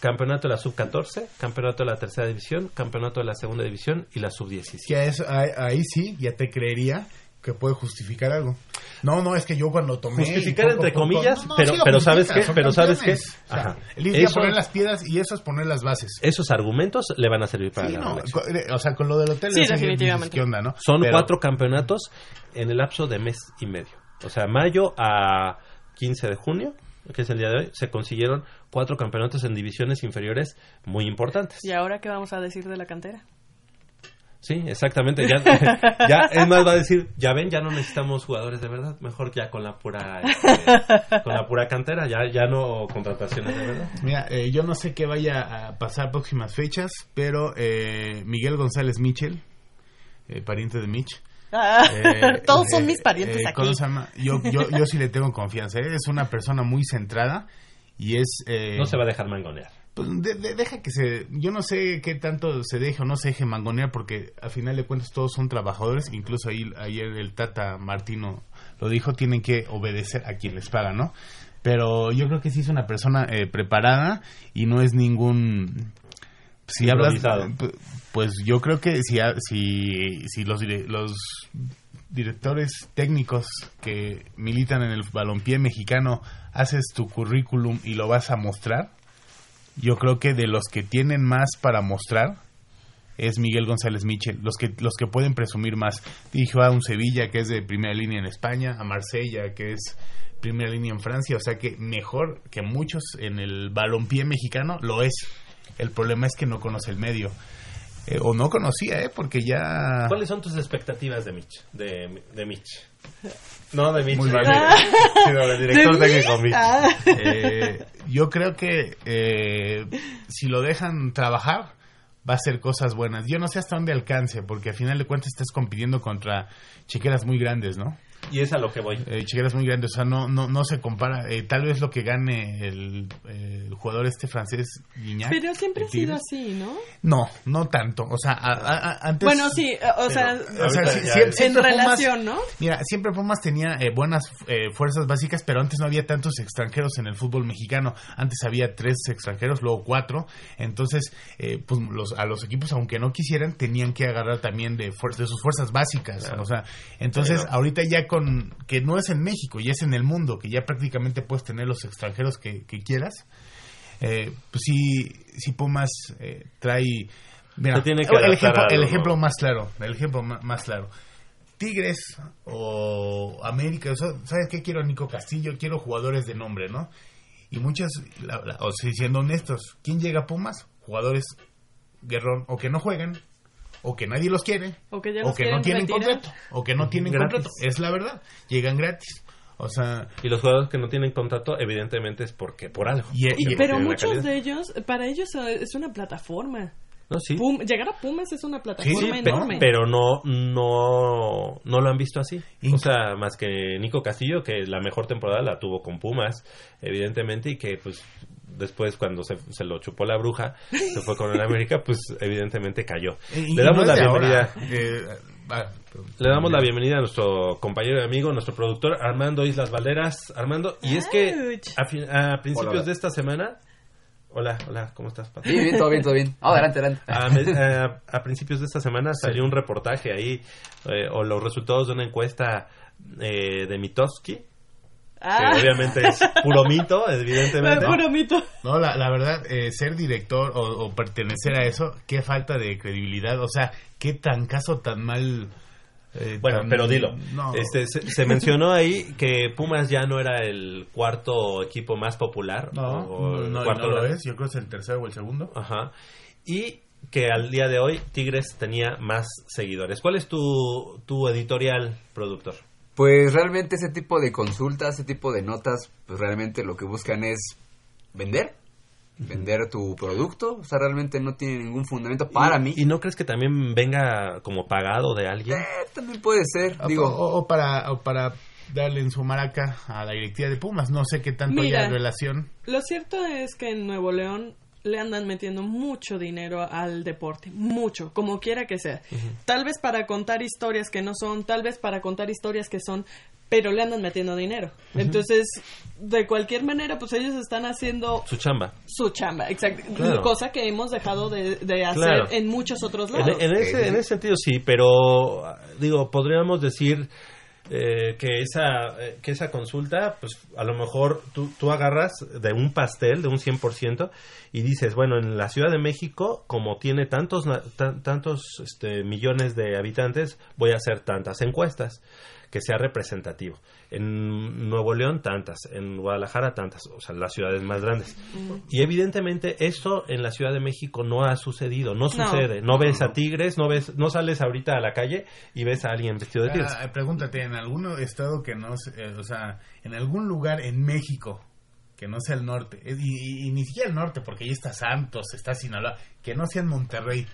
campeonato de la sub-14, campeonato de la tercera división, campeonato de la segunda división y la sub-17. Que eso, ahí, ahí sí, ya te creería que puede justificar algo. No, no, es que yo cuando tomé... Justificar poco, entre poco- comillas, no, no, pero- sí pero ¿sabes qué? Pero ¿sabes qué? O sea, Ajá. el ir a Eso- poner las piedras y eso es poner las bases. Esos argumentos le van a servir para Sí, la no, co- o sea, con lo del hotel... Sí, definitivamente. ¿Qué onda, no? Son Pero- cuatro campeonatos en el lapso de mes y medio. O sea, mayo a 15 de junio, que es el día de hoy, se consiguieron cuatro campeonatos en divisiones inferiores muy importantes. ¿Y ahora qué vamos a decir de la cantera? Sí, exactamente. Ya, ya es más, va a decir, ya ven, ya no necesitamos jugadores de verdad. Mejor ya con la pura, este, con la pura cantera, ya, ya no contrataciones de verdad. Mira, eh, yo no sé qué vaya a pasar próximas fechas, pero eh, Miguel González Mitchell, eh, pariente de Mitch. Ah, eh, todos son eh, mis parientes eh, aquí. ¿cómo se llama? Yo, yo, yo sí le tengo confianza. ¿eh? Es una persona muy centrada y es... eh, No se va a dejar mangonear. pues, de- de- deja que se... Yo no sé qué tanto se deje o no se deje mangonear porque al final de cuentas todos son trabajadores. Incluso ahí, ayer el Tata Martino lo dijo, tienen que obedecer a quien les paga, ¿no? Pero yo creo que sí es una persona eh, preparada y no es ningún... Si hablas, Improvisado. pues yo creo que si, si, si los, dire- los directores técnicos que militan en el balompié mexicano haces tu currículum y lo vas a mostrar, yo creo que de los que tienen más para mostrar es Miguel González Michel, los que los que pueden presumir más. Dirigió a un Sevilla que es de primera línea en España, a Marsella que es primera línea en Francia, o sea que mejor que muchos en el balompié mexicano lo es. El problema es que no conoce el medio. Eh, o no conocía, ¿eh? Porque ya... ¿Cuáles son tus expectativas de Mitch? De, de Mitch. No de Mitch, Muy bien. Sino del director De técnico Mitch. Mitch. Ah. Eh, yo creo que eh, si lo dejan trabajar va a hacer cosas buenas. Yo no sé hasta dónde alcance, porque al final de cuentas estás compitiendo contra chiqueras muy grandes, ¿no? Y es a lo que voy. Eh, chiqueras muy grandes, o sea, no, no, no se compara. Eh, tal vez lo que gane el, el jugador este francés, Guiñac. Pero siempre ha sido así, ¿no? No, no tanto. O sea, a- a- a- antes... Bueno, sí, o sea, o sí- en Pumas- relación, ¿no? Mira, siempre Pumas tenía eh, buenas eh, fuerzas básicas, pero antes no había tantos extranjeros en el fútbol mexicano. Antes había tres extranjeros, luego cuatro. Entonces, eh, pues los, a los equipos, aunque no quisieran, tenían que agarrar también de, fuer- de sus fuerzas básicas. O sea, entonces, ahorita ya con que no es en México, ya es en el mundo, que ya prácticamente puedes tener los extranjeros que, que quieras. Eh, pues sí, sí Pumas eh, trae... Mira, tiene que el, ejemplo, el lo ejemplo más claro, el ejemplo más claro. Tigres o América, ¿sabes qué? Quiero a Nico Castillo, quiero jugadores de nombre, ¿no? Y la- la- o sea, siendo honestos, ¿quién llega a Pumas? Jugadores guerrón, o que no juegan, o que nadie los quiere, O que ya o los que no tienen retirar. contrato, o que no tienen Gratis. contrato. Es la verdad, llegan gratis. O sea, Y los jugadores que no tienen contrato, evidentemente es porque por algo. Y- Y- Porque pero muchos de ellos, para ellos es una plataforma. No, sí. Pum- llegar a Pumas es una plataforma sí, enorme. pero no, no, no lo han visto así. O sea, más que Nico Castillo, que la mejor temporada la tuvo con Pumas, evidentemente, y que pues después cuando se, se lo chupó la bruja, se fue con el América, pues evidentemente cayó. y- Le damos no la bienvenida. Eh, ah, pero- Le damos la bienvenida a nuestro compañero y amigo, nuestro productor Armando Islas Valderas. Armando, y es que a, fin- a principios Hola. de esta semana... Hola, hola, ¿cómo estás, Pato? Bien, bien, todo bien, todo bien. Adelante, adelante. A, me- a- a principios de esta semana salió un reportaje ahí, eh, o los resultados de una encuesta eh, de Mitowski, Ah. que obviamente es puro mito, evidentemente. Puro mito. No, la, la verdad, eh, ser director o, o pertenecer a eso, qué falta de credibilidad. O sea, qué tan caso tan mal. eh, Bueno, tan- pero dilo. No. Este, se, se mencionó ahí que Pumas ya no era el cuarto equipo más popular. No, o el no, cuarto no lo grande. es. Yo creo que es el tercero o el segundo. Ajá. Y que al día de hoy Tigres tenía más seguidores. ¿Cuál es tu, tu editorial, productor? Pues realmente ese tipo de consultas, ese tipo de notas, pues realmente lo que buscan es vender, vender tu producto, o sea, realmente no tiene ningún fundamento para ¿Y- mí. ¿Y no crees que también venga como pagado de alguien? Eh, también puede ser, O- digo, o, o para, o para darle en su maraca a la directiva de Pumas. No sé qué tanto Mira. haya relación. Lo cierto es que en Nuevo León le andan metiendo mucho dinero al deporte, mucho, como quiera que sea. Tal vez para contar historias que no son, tal vez para contar historias que son, pero le andan metiendo dinero. Entonces, de cualquier manera, pues ellos están haciendo Su chamba. su chamba, exacto. Claro. Cosa que hemos dejado de, de hacer Claro. en muchos otros En, lados. en ese, en ese sentido sí, pero digo, podríamos decir eh, que esa eh, que esa consulta, pues a lo mejor tú, tú agarras de un pastel, de un 100%, y dices, bueno, en la Ciudad de México, como tiene tantos, tantos este, millones de habitantes, voy a hacer tantas encuestas que sea representativo. En Nuevo León, tantas. En Guadalajara, tantas. O sea, las ciudades más grandes. Y evidentemente eso en la Ciudad de México no ha sucedido, no sucede. No, ves a tigres, no ves, no sales ahorita a la calle y ves a alguien vestido de tigres. Ah, pregúntate, ¿en algún estado que no, eh, o sea, en algún lugar en México que no sea el norte, eh, y, y- y ni siquiera el norte, porque ahí está Santos, está Sinaloa, que no sea en Monterrey,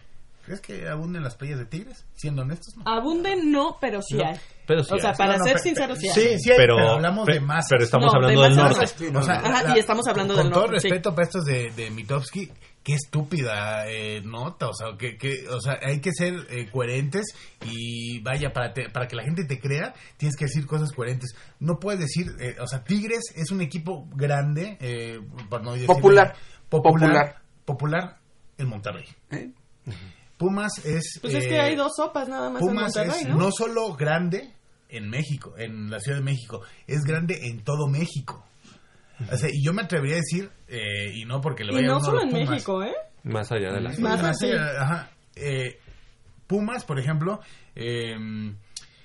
¿crees que abunden las playas de tigres? Siendo honestos, no. Abunden no, pero sí No, hay. pero sí o sea, hay. para No, no, ser pero- sincero, sí hay. Sí, sí hay, pero- pero, hablamos de más. pero estamos No, de hablando del norte. O sea, Ajá, la- y estamos hablando con del todo norte, sí. respeto para estos de, de Mitofsky, qué estúpida eh, nota, o sea, que, que- o sea, hay que ser eh, coherentes y vaya, para, te- para que la gente te crea, tienes que decir cosas coherentes. No puedes decir, eh, o sea, Tigres es un equipo grande, eh, por no decir- Popular. popular, Popular. popular en Monterrey. ¿Eh? Pumas es... Pues es eh, que hay dos sopas nada más Pumas en Monterrey, es ¿no? no solo grande en México, en la Ciudad de México, es grande en todo México. O sea, y yo me atrevería a decir, eh, y no porque le Y vaya a no uno a solo los en Pumas. México, ¿eh? Más allá de la Sí, Más más allá, ajá. Eh, Pumas, por ejemplo, eh,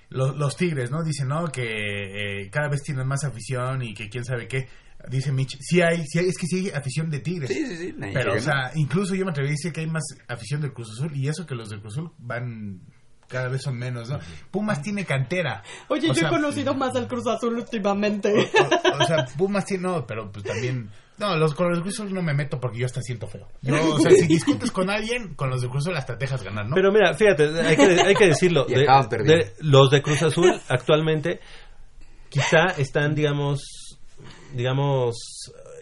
los, los Tigres, ¿no? Dicen, ¿no? Que eh, cada vez tienen más afición y que quién sabe qué. Dice Mitch, sí hay, sí hay, es que sí hay afición de Tigres. Sí, sí, sí, Pero, o sea, incluso yo me atrevería a decir que hay más afición del Cruz Azul y eso que los del Cruz Azul van cada vez son menos, ¿no? Pumas tiene cantera. Oye, O yo sea, he conocido más al Cruz Azul últimamente. o sea, Pumas tiene, no, pero pues también... No, los, con los del Cruz Azul no me meto porque yo hasta siento feo. Yo, o sea, si discutes con alguien, con los del Cruz Azul hasta te dejas ganar, ¿no? Pero mira, fíjate, hay que, hay que decirlo. De- de- los de Cruz Azul actualmente quizá están, digamos, digamos,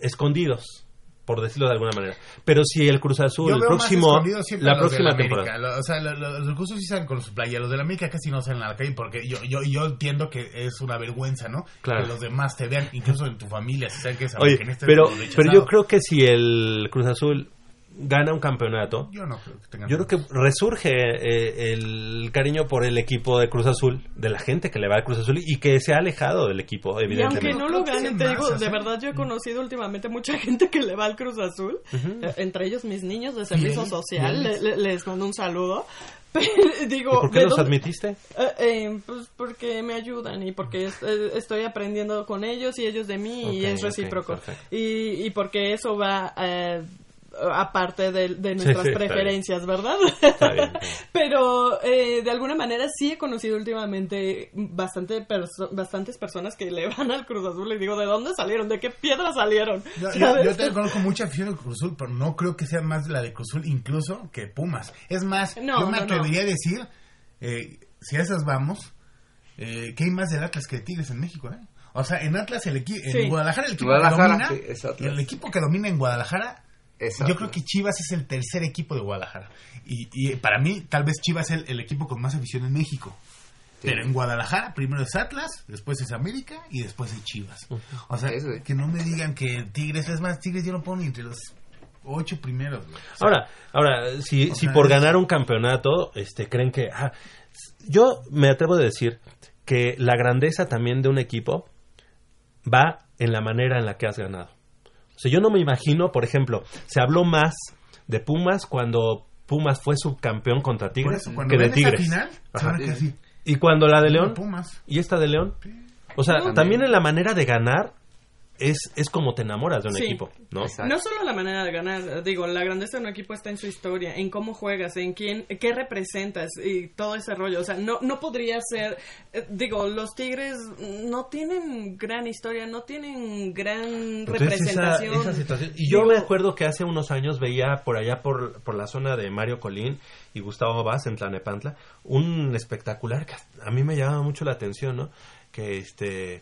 escondidos, por decirlo de alguna manera. Pero si el Cruz Azul, el próximo, la los próxima temporada. Lo- O sea, lo- lo- los Cruz Azul sí salen con su playa. Los del América casi no salen a la calle porque yo, yo, yo entiendo que es una vergüenza, ¿no? Claro. Que los demás te vean, incluso en tu familia, si saben que es Oye, que en este pero, pero yo creo que si el Cruz Azul gana un campeonato, Yo no creo que tengan... yo creo que resurge eh, el cariño por el equipo de Cruz Azul, de la gente que le va al Cruz Azul y que se ha alejado del equipo, Y aunque evidentemente. no lo sean te digo, de ¿eh? verdad yo he conocido últimamente mucha gente que le va al Cruz Azul, eh, entre ellos mis niños de servicio social, le- le- les mando un saludo. Pero, digo, ¿Y por qué ¿de los dónde- admitiste? Eh, eh, pues porque me ayudan y porque es- eh, estoy aprendiendo con ellos y ellos de mí y es recíproco. y, y porque eso va eh, aparte de, de nuestras sí, preferencias, ¿verdad? Está bien. Pero eh, de alguna manera sí he conocido últimamente bastante perso- bastantes personas que le van al Cruz Azul y digo, ¿de dónde salieron? ¿De qué piedra salieron? Yo, yo, ¿Sabes? yo también conozco mucha afición del Cruz Azul, pero no creo que sea más la de Cruz Azul incluso que Pumas. Es más, No, yo me no, atrevería a decir, eh, si a esas vamos, eh, que hay más del Atlas que de Tigres en México, ¿eh? O sea, en Atlas, el equi- en Sí. Guadalajara, el equipo Guadalajara, que domina, el equipo que domina en Guadalajara, Yo creo que Chivas es el tercer equipo de Guadalajara. Y, y para mí, tal vez Chivas es el, el equipo con más afición en México. Sí. Pero en Guadalajara, primero es Atlas, después es América y después es Chivas. O sea, Eso que no me digan que Tigres, es más, Tigres yo no pongo ni entre los ocho primeros. güey. O sea, Ahora, ahora, si, si sea, por es- ganar un campeonato, este, creen que, ah, yo me atrevo a decir que la grandeza también de un equipo va en la manera en la que has ganado. O sea, yo no me imagino, por ejemplo, se habló más de Pumas cuando Pumas fue subcampeón contra por Tigres eso, que de Tigres. final. Y cuando la de León Pumas. y esta de León, o sea, También. también en la manera de ganar es, es como te enamoras de un Sí. equipo, ¿no? Exacto. No solo la manera de ganar, digo, la grandeza de un equipo está en su historia, en cómo juegas, en quién, qué representas y todo ese rollo. O sea, no, no podría ser, eh, digo, los Tigres no tienen gran historia, no tienen gran Entonces, representación. esa situación- Y yo me acuerdo que hace unos años veía por allá por, por la zona de Mario Colín y Gustavo Vaz en Tlanepantla un espectacular que a mí me llamaba mucho la atención, ¿no? Que este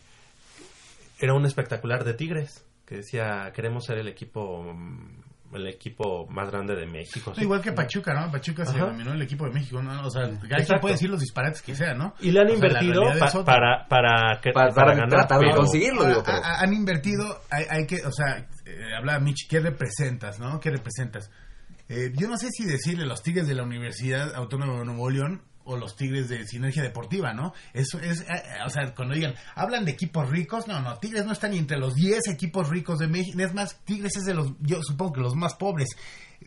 era un espectacular de Tigres que decía queremos ser el equipo mm, el equipo más grande de México. ¿sí? Igual que Pachuca, ¿no? Pachuca se dominó el equipo de México, ¿no? O sea, cada puede decir los disparates que sea, ¿no? Y le han O invertido pa- para, para, que- Para- para para ganar. tratar de conseguirlo, digo, pero- han invertido, hay, hay que, o sea, eh, hablaba Mitch, ¿qué representas, no? ¿Qué representas? Eh, yo no sé si decirle los Tigres de la Universidad Autónoma de Nuevo León o los Tigres de Sinergia Deportiva, ¿no? Eso es, eh, eh, o sea, cuando digan, hablan de equipos ricos, no, no, Tigres no está ni entre los 10 equipos ricos de México, es más, Tigres es de los, yo supongo que los más pobres.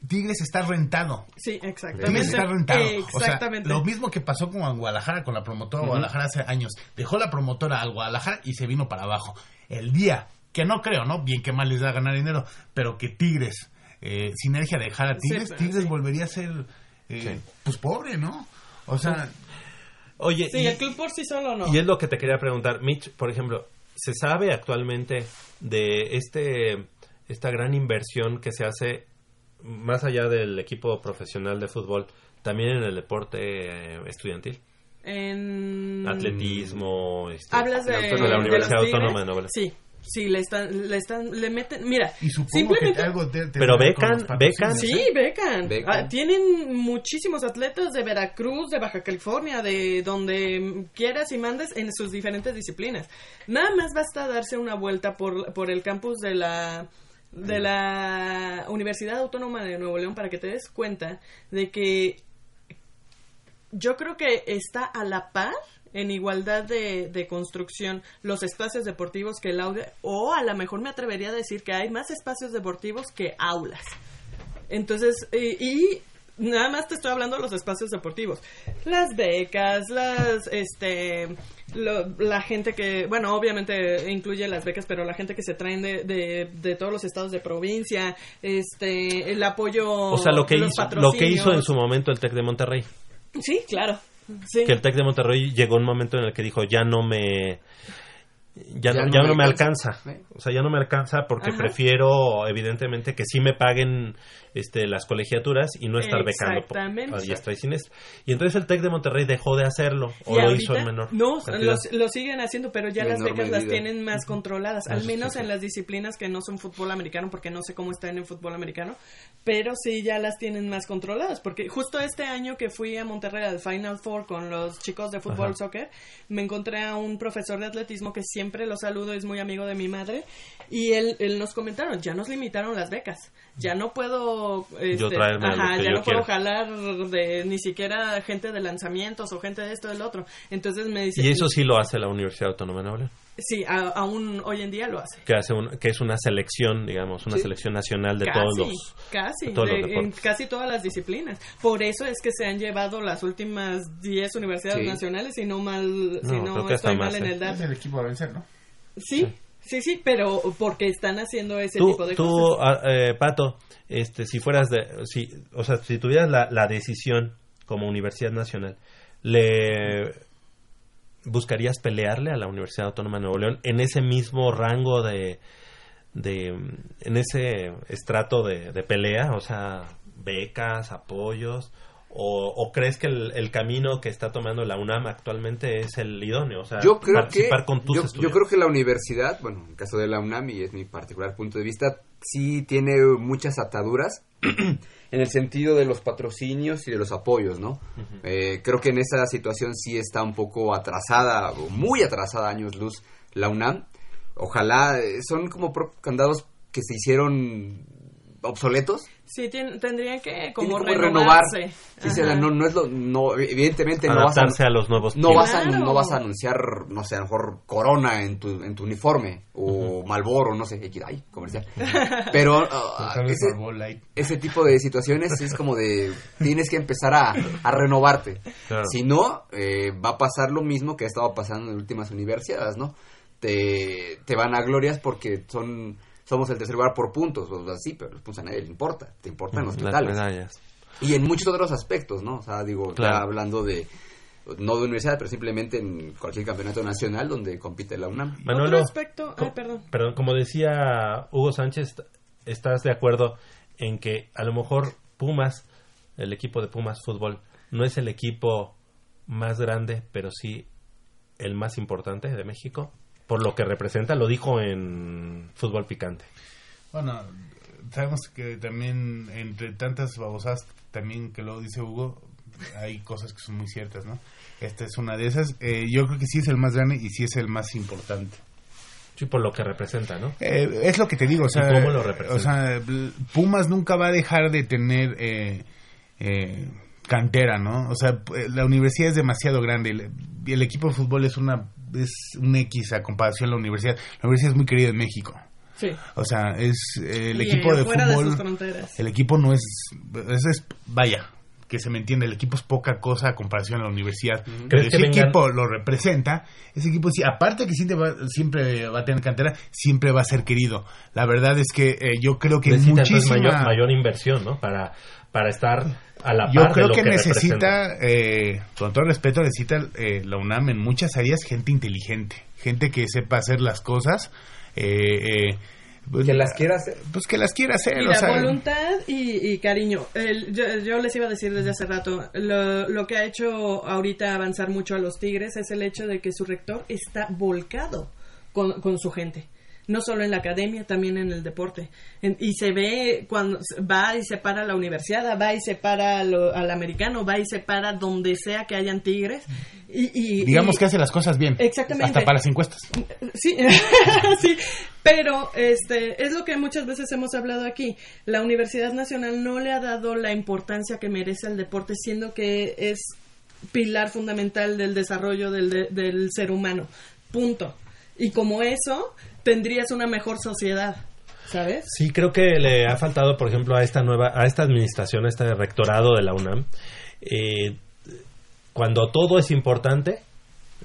Tigres está rentado. Sí, Tigres exactamente. está rentado. Exactamente. O sea, lo mismo que pasó con Guadalajara, con la promotora Ujú. Guadalajara hace años. Dejó la promotora al Guadalajara y se vino para abajo. El día, que no creo, ¿no? Bien que mal les da ganar dinero, pero que Tigres, eh, Sinergia dejara a Tigres, Tigres sí. volvería a ser, eh, pues pobre, ¿no? O sea, Oye, Sí, y, el club por sí solo no. y es lo que te quería preguntar, Mitch, por ejemplo, ¿se sabe actualmente de este esta gran inversión que se hace más allá del equipo profesional de fútbol, también en el deporte eh, estudiantil? En... Atletismo, este, Hablas de, la, de la Universidad Tigres? Autónoma de León. Sí, sí, le están, le están, le meten, mira, y supongo simplemente... que algo de, Pero becan, becan. Sí, becan. Becan. Ah, tienen muchísimos atletas de Veracruz, de Baja California, de donde quieras y mandes en sus diferentes disciplinas. Nada más basta darse una vuelta por, por el campus de la de la Universidad Autónoma de Nuevo León para que te des cuenta de que yo creo que está a la par en igualdad de, de construcción los espacios deportivos que el aula, o a lo mejor me atrevería a decir que hay más espacios deportivos que aulas. Entonces, y, y nada más te estoy hablando de los espacios deportivos. Las becas, las, este, lo- la gente que, bueno, obviamente incluye las becas, pero la gente que se traen de, de, de todos los estados de provincia, este, el apoyo, O sea, lo que hizo lo que hizo en su momento el Tec de Monterrey. Sí, claro. Sí. que el Tec de Monterrey llegó un momento en el que dijo ya no me ya, Ya no, no ya me no me alcanza. alcanza o sea ya no me alcanza porque Ajá. prefiero evidentemente que sí me paguen este las colegiaturas y no estar becando por- Exactamente. a diestra y siniestra y entonces el Tec de Monterrey dejó de hacerlo o lo hizo en menor No, los- lo siguen haciendo, pero ya las becas las tienen más controladas, Ah, al menos en las disciplinas que no son fútbol americano, porque no sé cómo están en fútbol americano, pero sí ya las tienen más controladas, porque justo este año que fui a Monterrey al Final Four con los chicos de fútbol Ajá. soccer, me encontré a un profesor de atletismo que siempre lo saludo, es muy amigo de mi madre, y él, él nos comentaron, ya nos limitaron las becas, ya no puedo, este, traerme a lo ajá, que ya yo no puedo quiero. jalar de ni siquiera gente de lanzamientos o gente de esto del otro. Entonces me dice y eso sí lo hace la Universidad Autónoma de Nuevo Sí, a- aún hoy en día lo hace. que hace un- que es una selección digamos una Sí. selección nacional de casi, todos los casi, de todos los de- en deportes. casi todas las disciplinas. Por eso es que se han llevado las últimas 10 universidades Sí. nacionales, si no mal, si No, no que hasta estoy mal más, en ¿eh? el dato. es el equipo a vencer, ¿no? Sí, sí, sí, pero porque están haciendo ese tú, tipo de tú, cosas. ah, eh, Pato, este, si fueras de, si, o sea, si tuvieras la, la decisión como Universidad Nacional, ¿le buscarías pelearle a la Universidad Autónoma de Nuevo León en ese mismo rango de, de en ese estrato de, de pelea, o sea, becas, apoyos? O, o crees que el, el camino que está tomando la UNAM actualmente es el idóneo? O sea, yo creo que participar con tus yo, yo creo que la universidad bueno en el caso de la UNAM y es mi particular punto de vista sí tiene muchas ataduras en el sentido de los patrocinios y de los apoyos no Eh, creo que en esa situación sí está un poco atrasada o muy atrasada años luz la UNAM. Ojalá eh, son como candados que se hicieron obsoletos Sí, tendrían que como, como renovar renovarse. Sí, se la- Ajá. no, no es lo no evidentemente no vas a Adaptarse a los nuevos no tiempos. vas a Claro. no vas a anunciar no sé a lo mejor Corona en tu en tu uniforme o Malboro no sé ay comercial pero vez ese, ese tipo de situaciones es como de tienes que empezar a, a renovarte Claro. si no eh, va a pasar lo mismo que ha estado pasando en últimas universidades no te, te van a glorias porque son somos el tercer lugar por puntos o así pero los puntos a nadie le importa te importan los Las totales medallas. y en muchos otros aspectos, ¿no? O sea, digo, ya Claro. hablando de, no de universidad, pero simplemente en cualquier campeonato nacional donde compite la UNAM. Manolo, Otro aspecto, ay, perdón. Perdón, como decía Hugo Sánchez, ¿estás de acuerdo en que a lo mejor Pumas, el equipo de Pumas Fútbol, no es el equipo más grande, pero sí el más importante de México? Por lo que representa, lo dijo en Fútbol Picante. Bueno, sabemos que también entre tantas babosadas también que lo dice Hugo, hay cosas que son muy ciertas, ¿no? Esta es una de esas. Eh, yo creo que sí es el más grande y sí es el más importante. Sí, por lo que representa, ¿no? Eh, es lo que te digo, o sea, ¿Y cómo lo representa? o sea, Pumas nunca va a dejar de tener eh, eh, cantera, ¿no? O sea, la universidad es demasiado grande el, el equipo de fútbol es una es un X a comparación de la universidad. La universidad es muy querida en México. Sí. O sea, es eh, el Y equipo de fútbol. el equipo no es, es, es- vaya, que se me entiende, el equipo es poca cosa a comparación a la universidad. ¿Crees que ese vengan- equipo lo representa, ese equipo sí, aparte que siempre va, siempre va a tener cantera, siempre va a ser querido. La verdad es que eh, yo creo que Necesita muchísima mayor, mayor inversión, ¿no? Para, para estar a la yo par creo de lo que, que, necesita, eh, con todo respeto, necesita eh, la UNAM en muchas áreas gente inteligente, gente que sepa hacer las cosas. Eh, eh, Que las quiera hacer. Pues que las quiera hacer. Y o la sea, voluntad y, y cariño. El- yo, yo les iba a decir desde hace rato, lo, lo que ha hecho ahorita avanzar mucho a los Tigres es el hecho de que su rector está volcado con, con su gente. No solo en la academia, también en el deporte. En- y se ve cuando va y se para la universidad, va y se para lo- al americano, va y se para donde sea que hayan Tigres. Y, y- digamos y- que hace las cosas bien. Exactamente. Hasta para las encuestas. Sí, sí, pero este es lo que muchas veces hemos hablado aquí. La Universidad Nacional no le ha dado la importancia que merece al deporte, siendo que es pilar fundamental del desarrollo del, de- del ser humano. Punto. Y como eso, tendrías una mejor sociedad, ¿sabes? Sí, creo que le ha faltado, por ejemplo, a esta nueva, a esta administración, a este rectorado de la UNAM, eh, cuando todo es importante,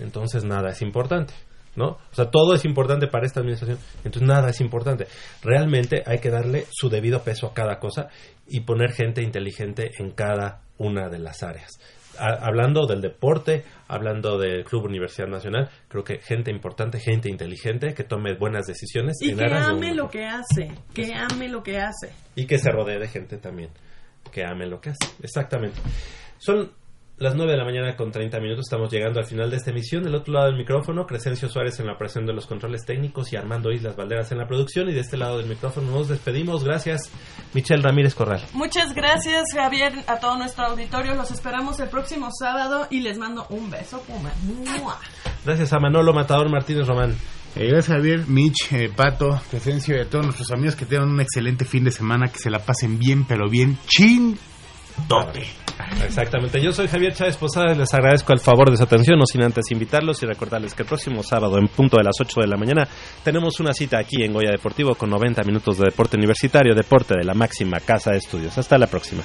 entonces nada es importante, ¿no? O sea, todo es importante para esta administración, entonces nada es importante. Realmente hay que darle su debido peso a cada cosa y poner gente inteligente en cada una de las áreas. A- hablando del deporte, hablando del Club Universidad Nacional, creo que gente importante, gente inteligente que tome buenas decisiones Y que ame lo que hace, que ame lo que hace. y que se rodee de gente también que ame lo que hace. Exactamente. Son las 9 de la mañana con 30 minutos. Estamos llegando al final de esta emisión. Del otro lado del micrófono, Crescencio Suárez en la presión de los controles técnicos y Armando Islas Valderas en la producción. Y de este lado del micrófono nos despedimos. Gracias, Michelle Ramírez Corral. Muchas gracias, Javier, a todo nuestro auditorio. Los esperamos el próximo sábado y les mando un beso, Puma. ¡Mua! Gracias a Manolo Matador Martínez Román. Eh, gracias Javier, Mitch, eh, Pato, Crescencio y a todos nuestros amigos que tengan un excelente fin de semana, que se la pasen bien, pero bien Exactamente. Yo soy Javier Chávez Posada. Les agradezco el favor de su atención, no sin antes invitarlos y recordarles que el próximo sábado, en punto de las 8 de la mañana, tenemos una cita aquí en Goya Deportivo con 90 minutos de deporte universitario, deporte de la máxima casa de estudios. Hasta la próxima.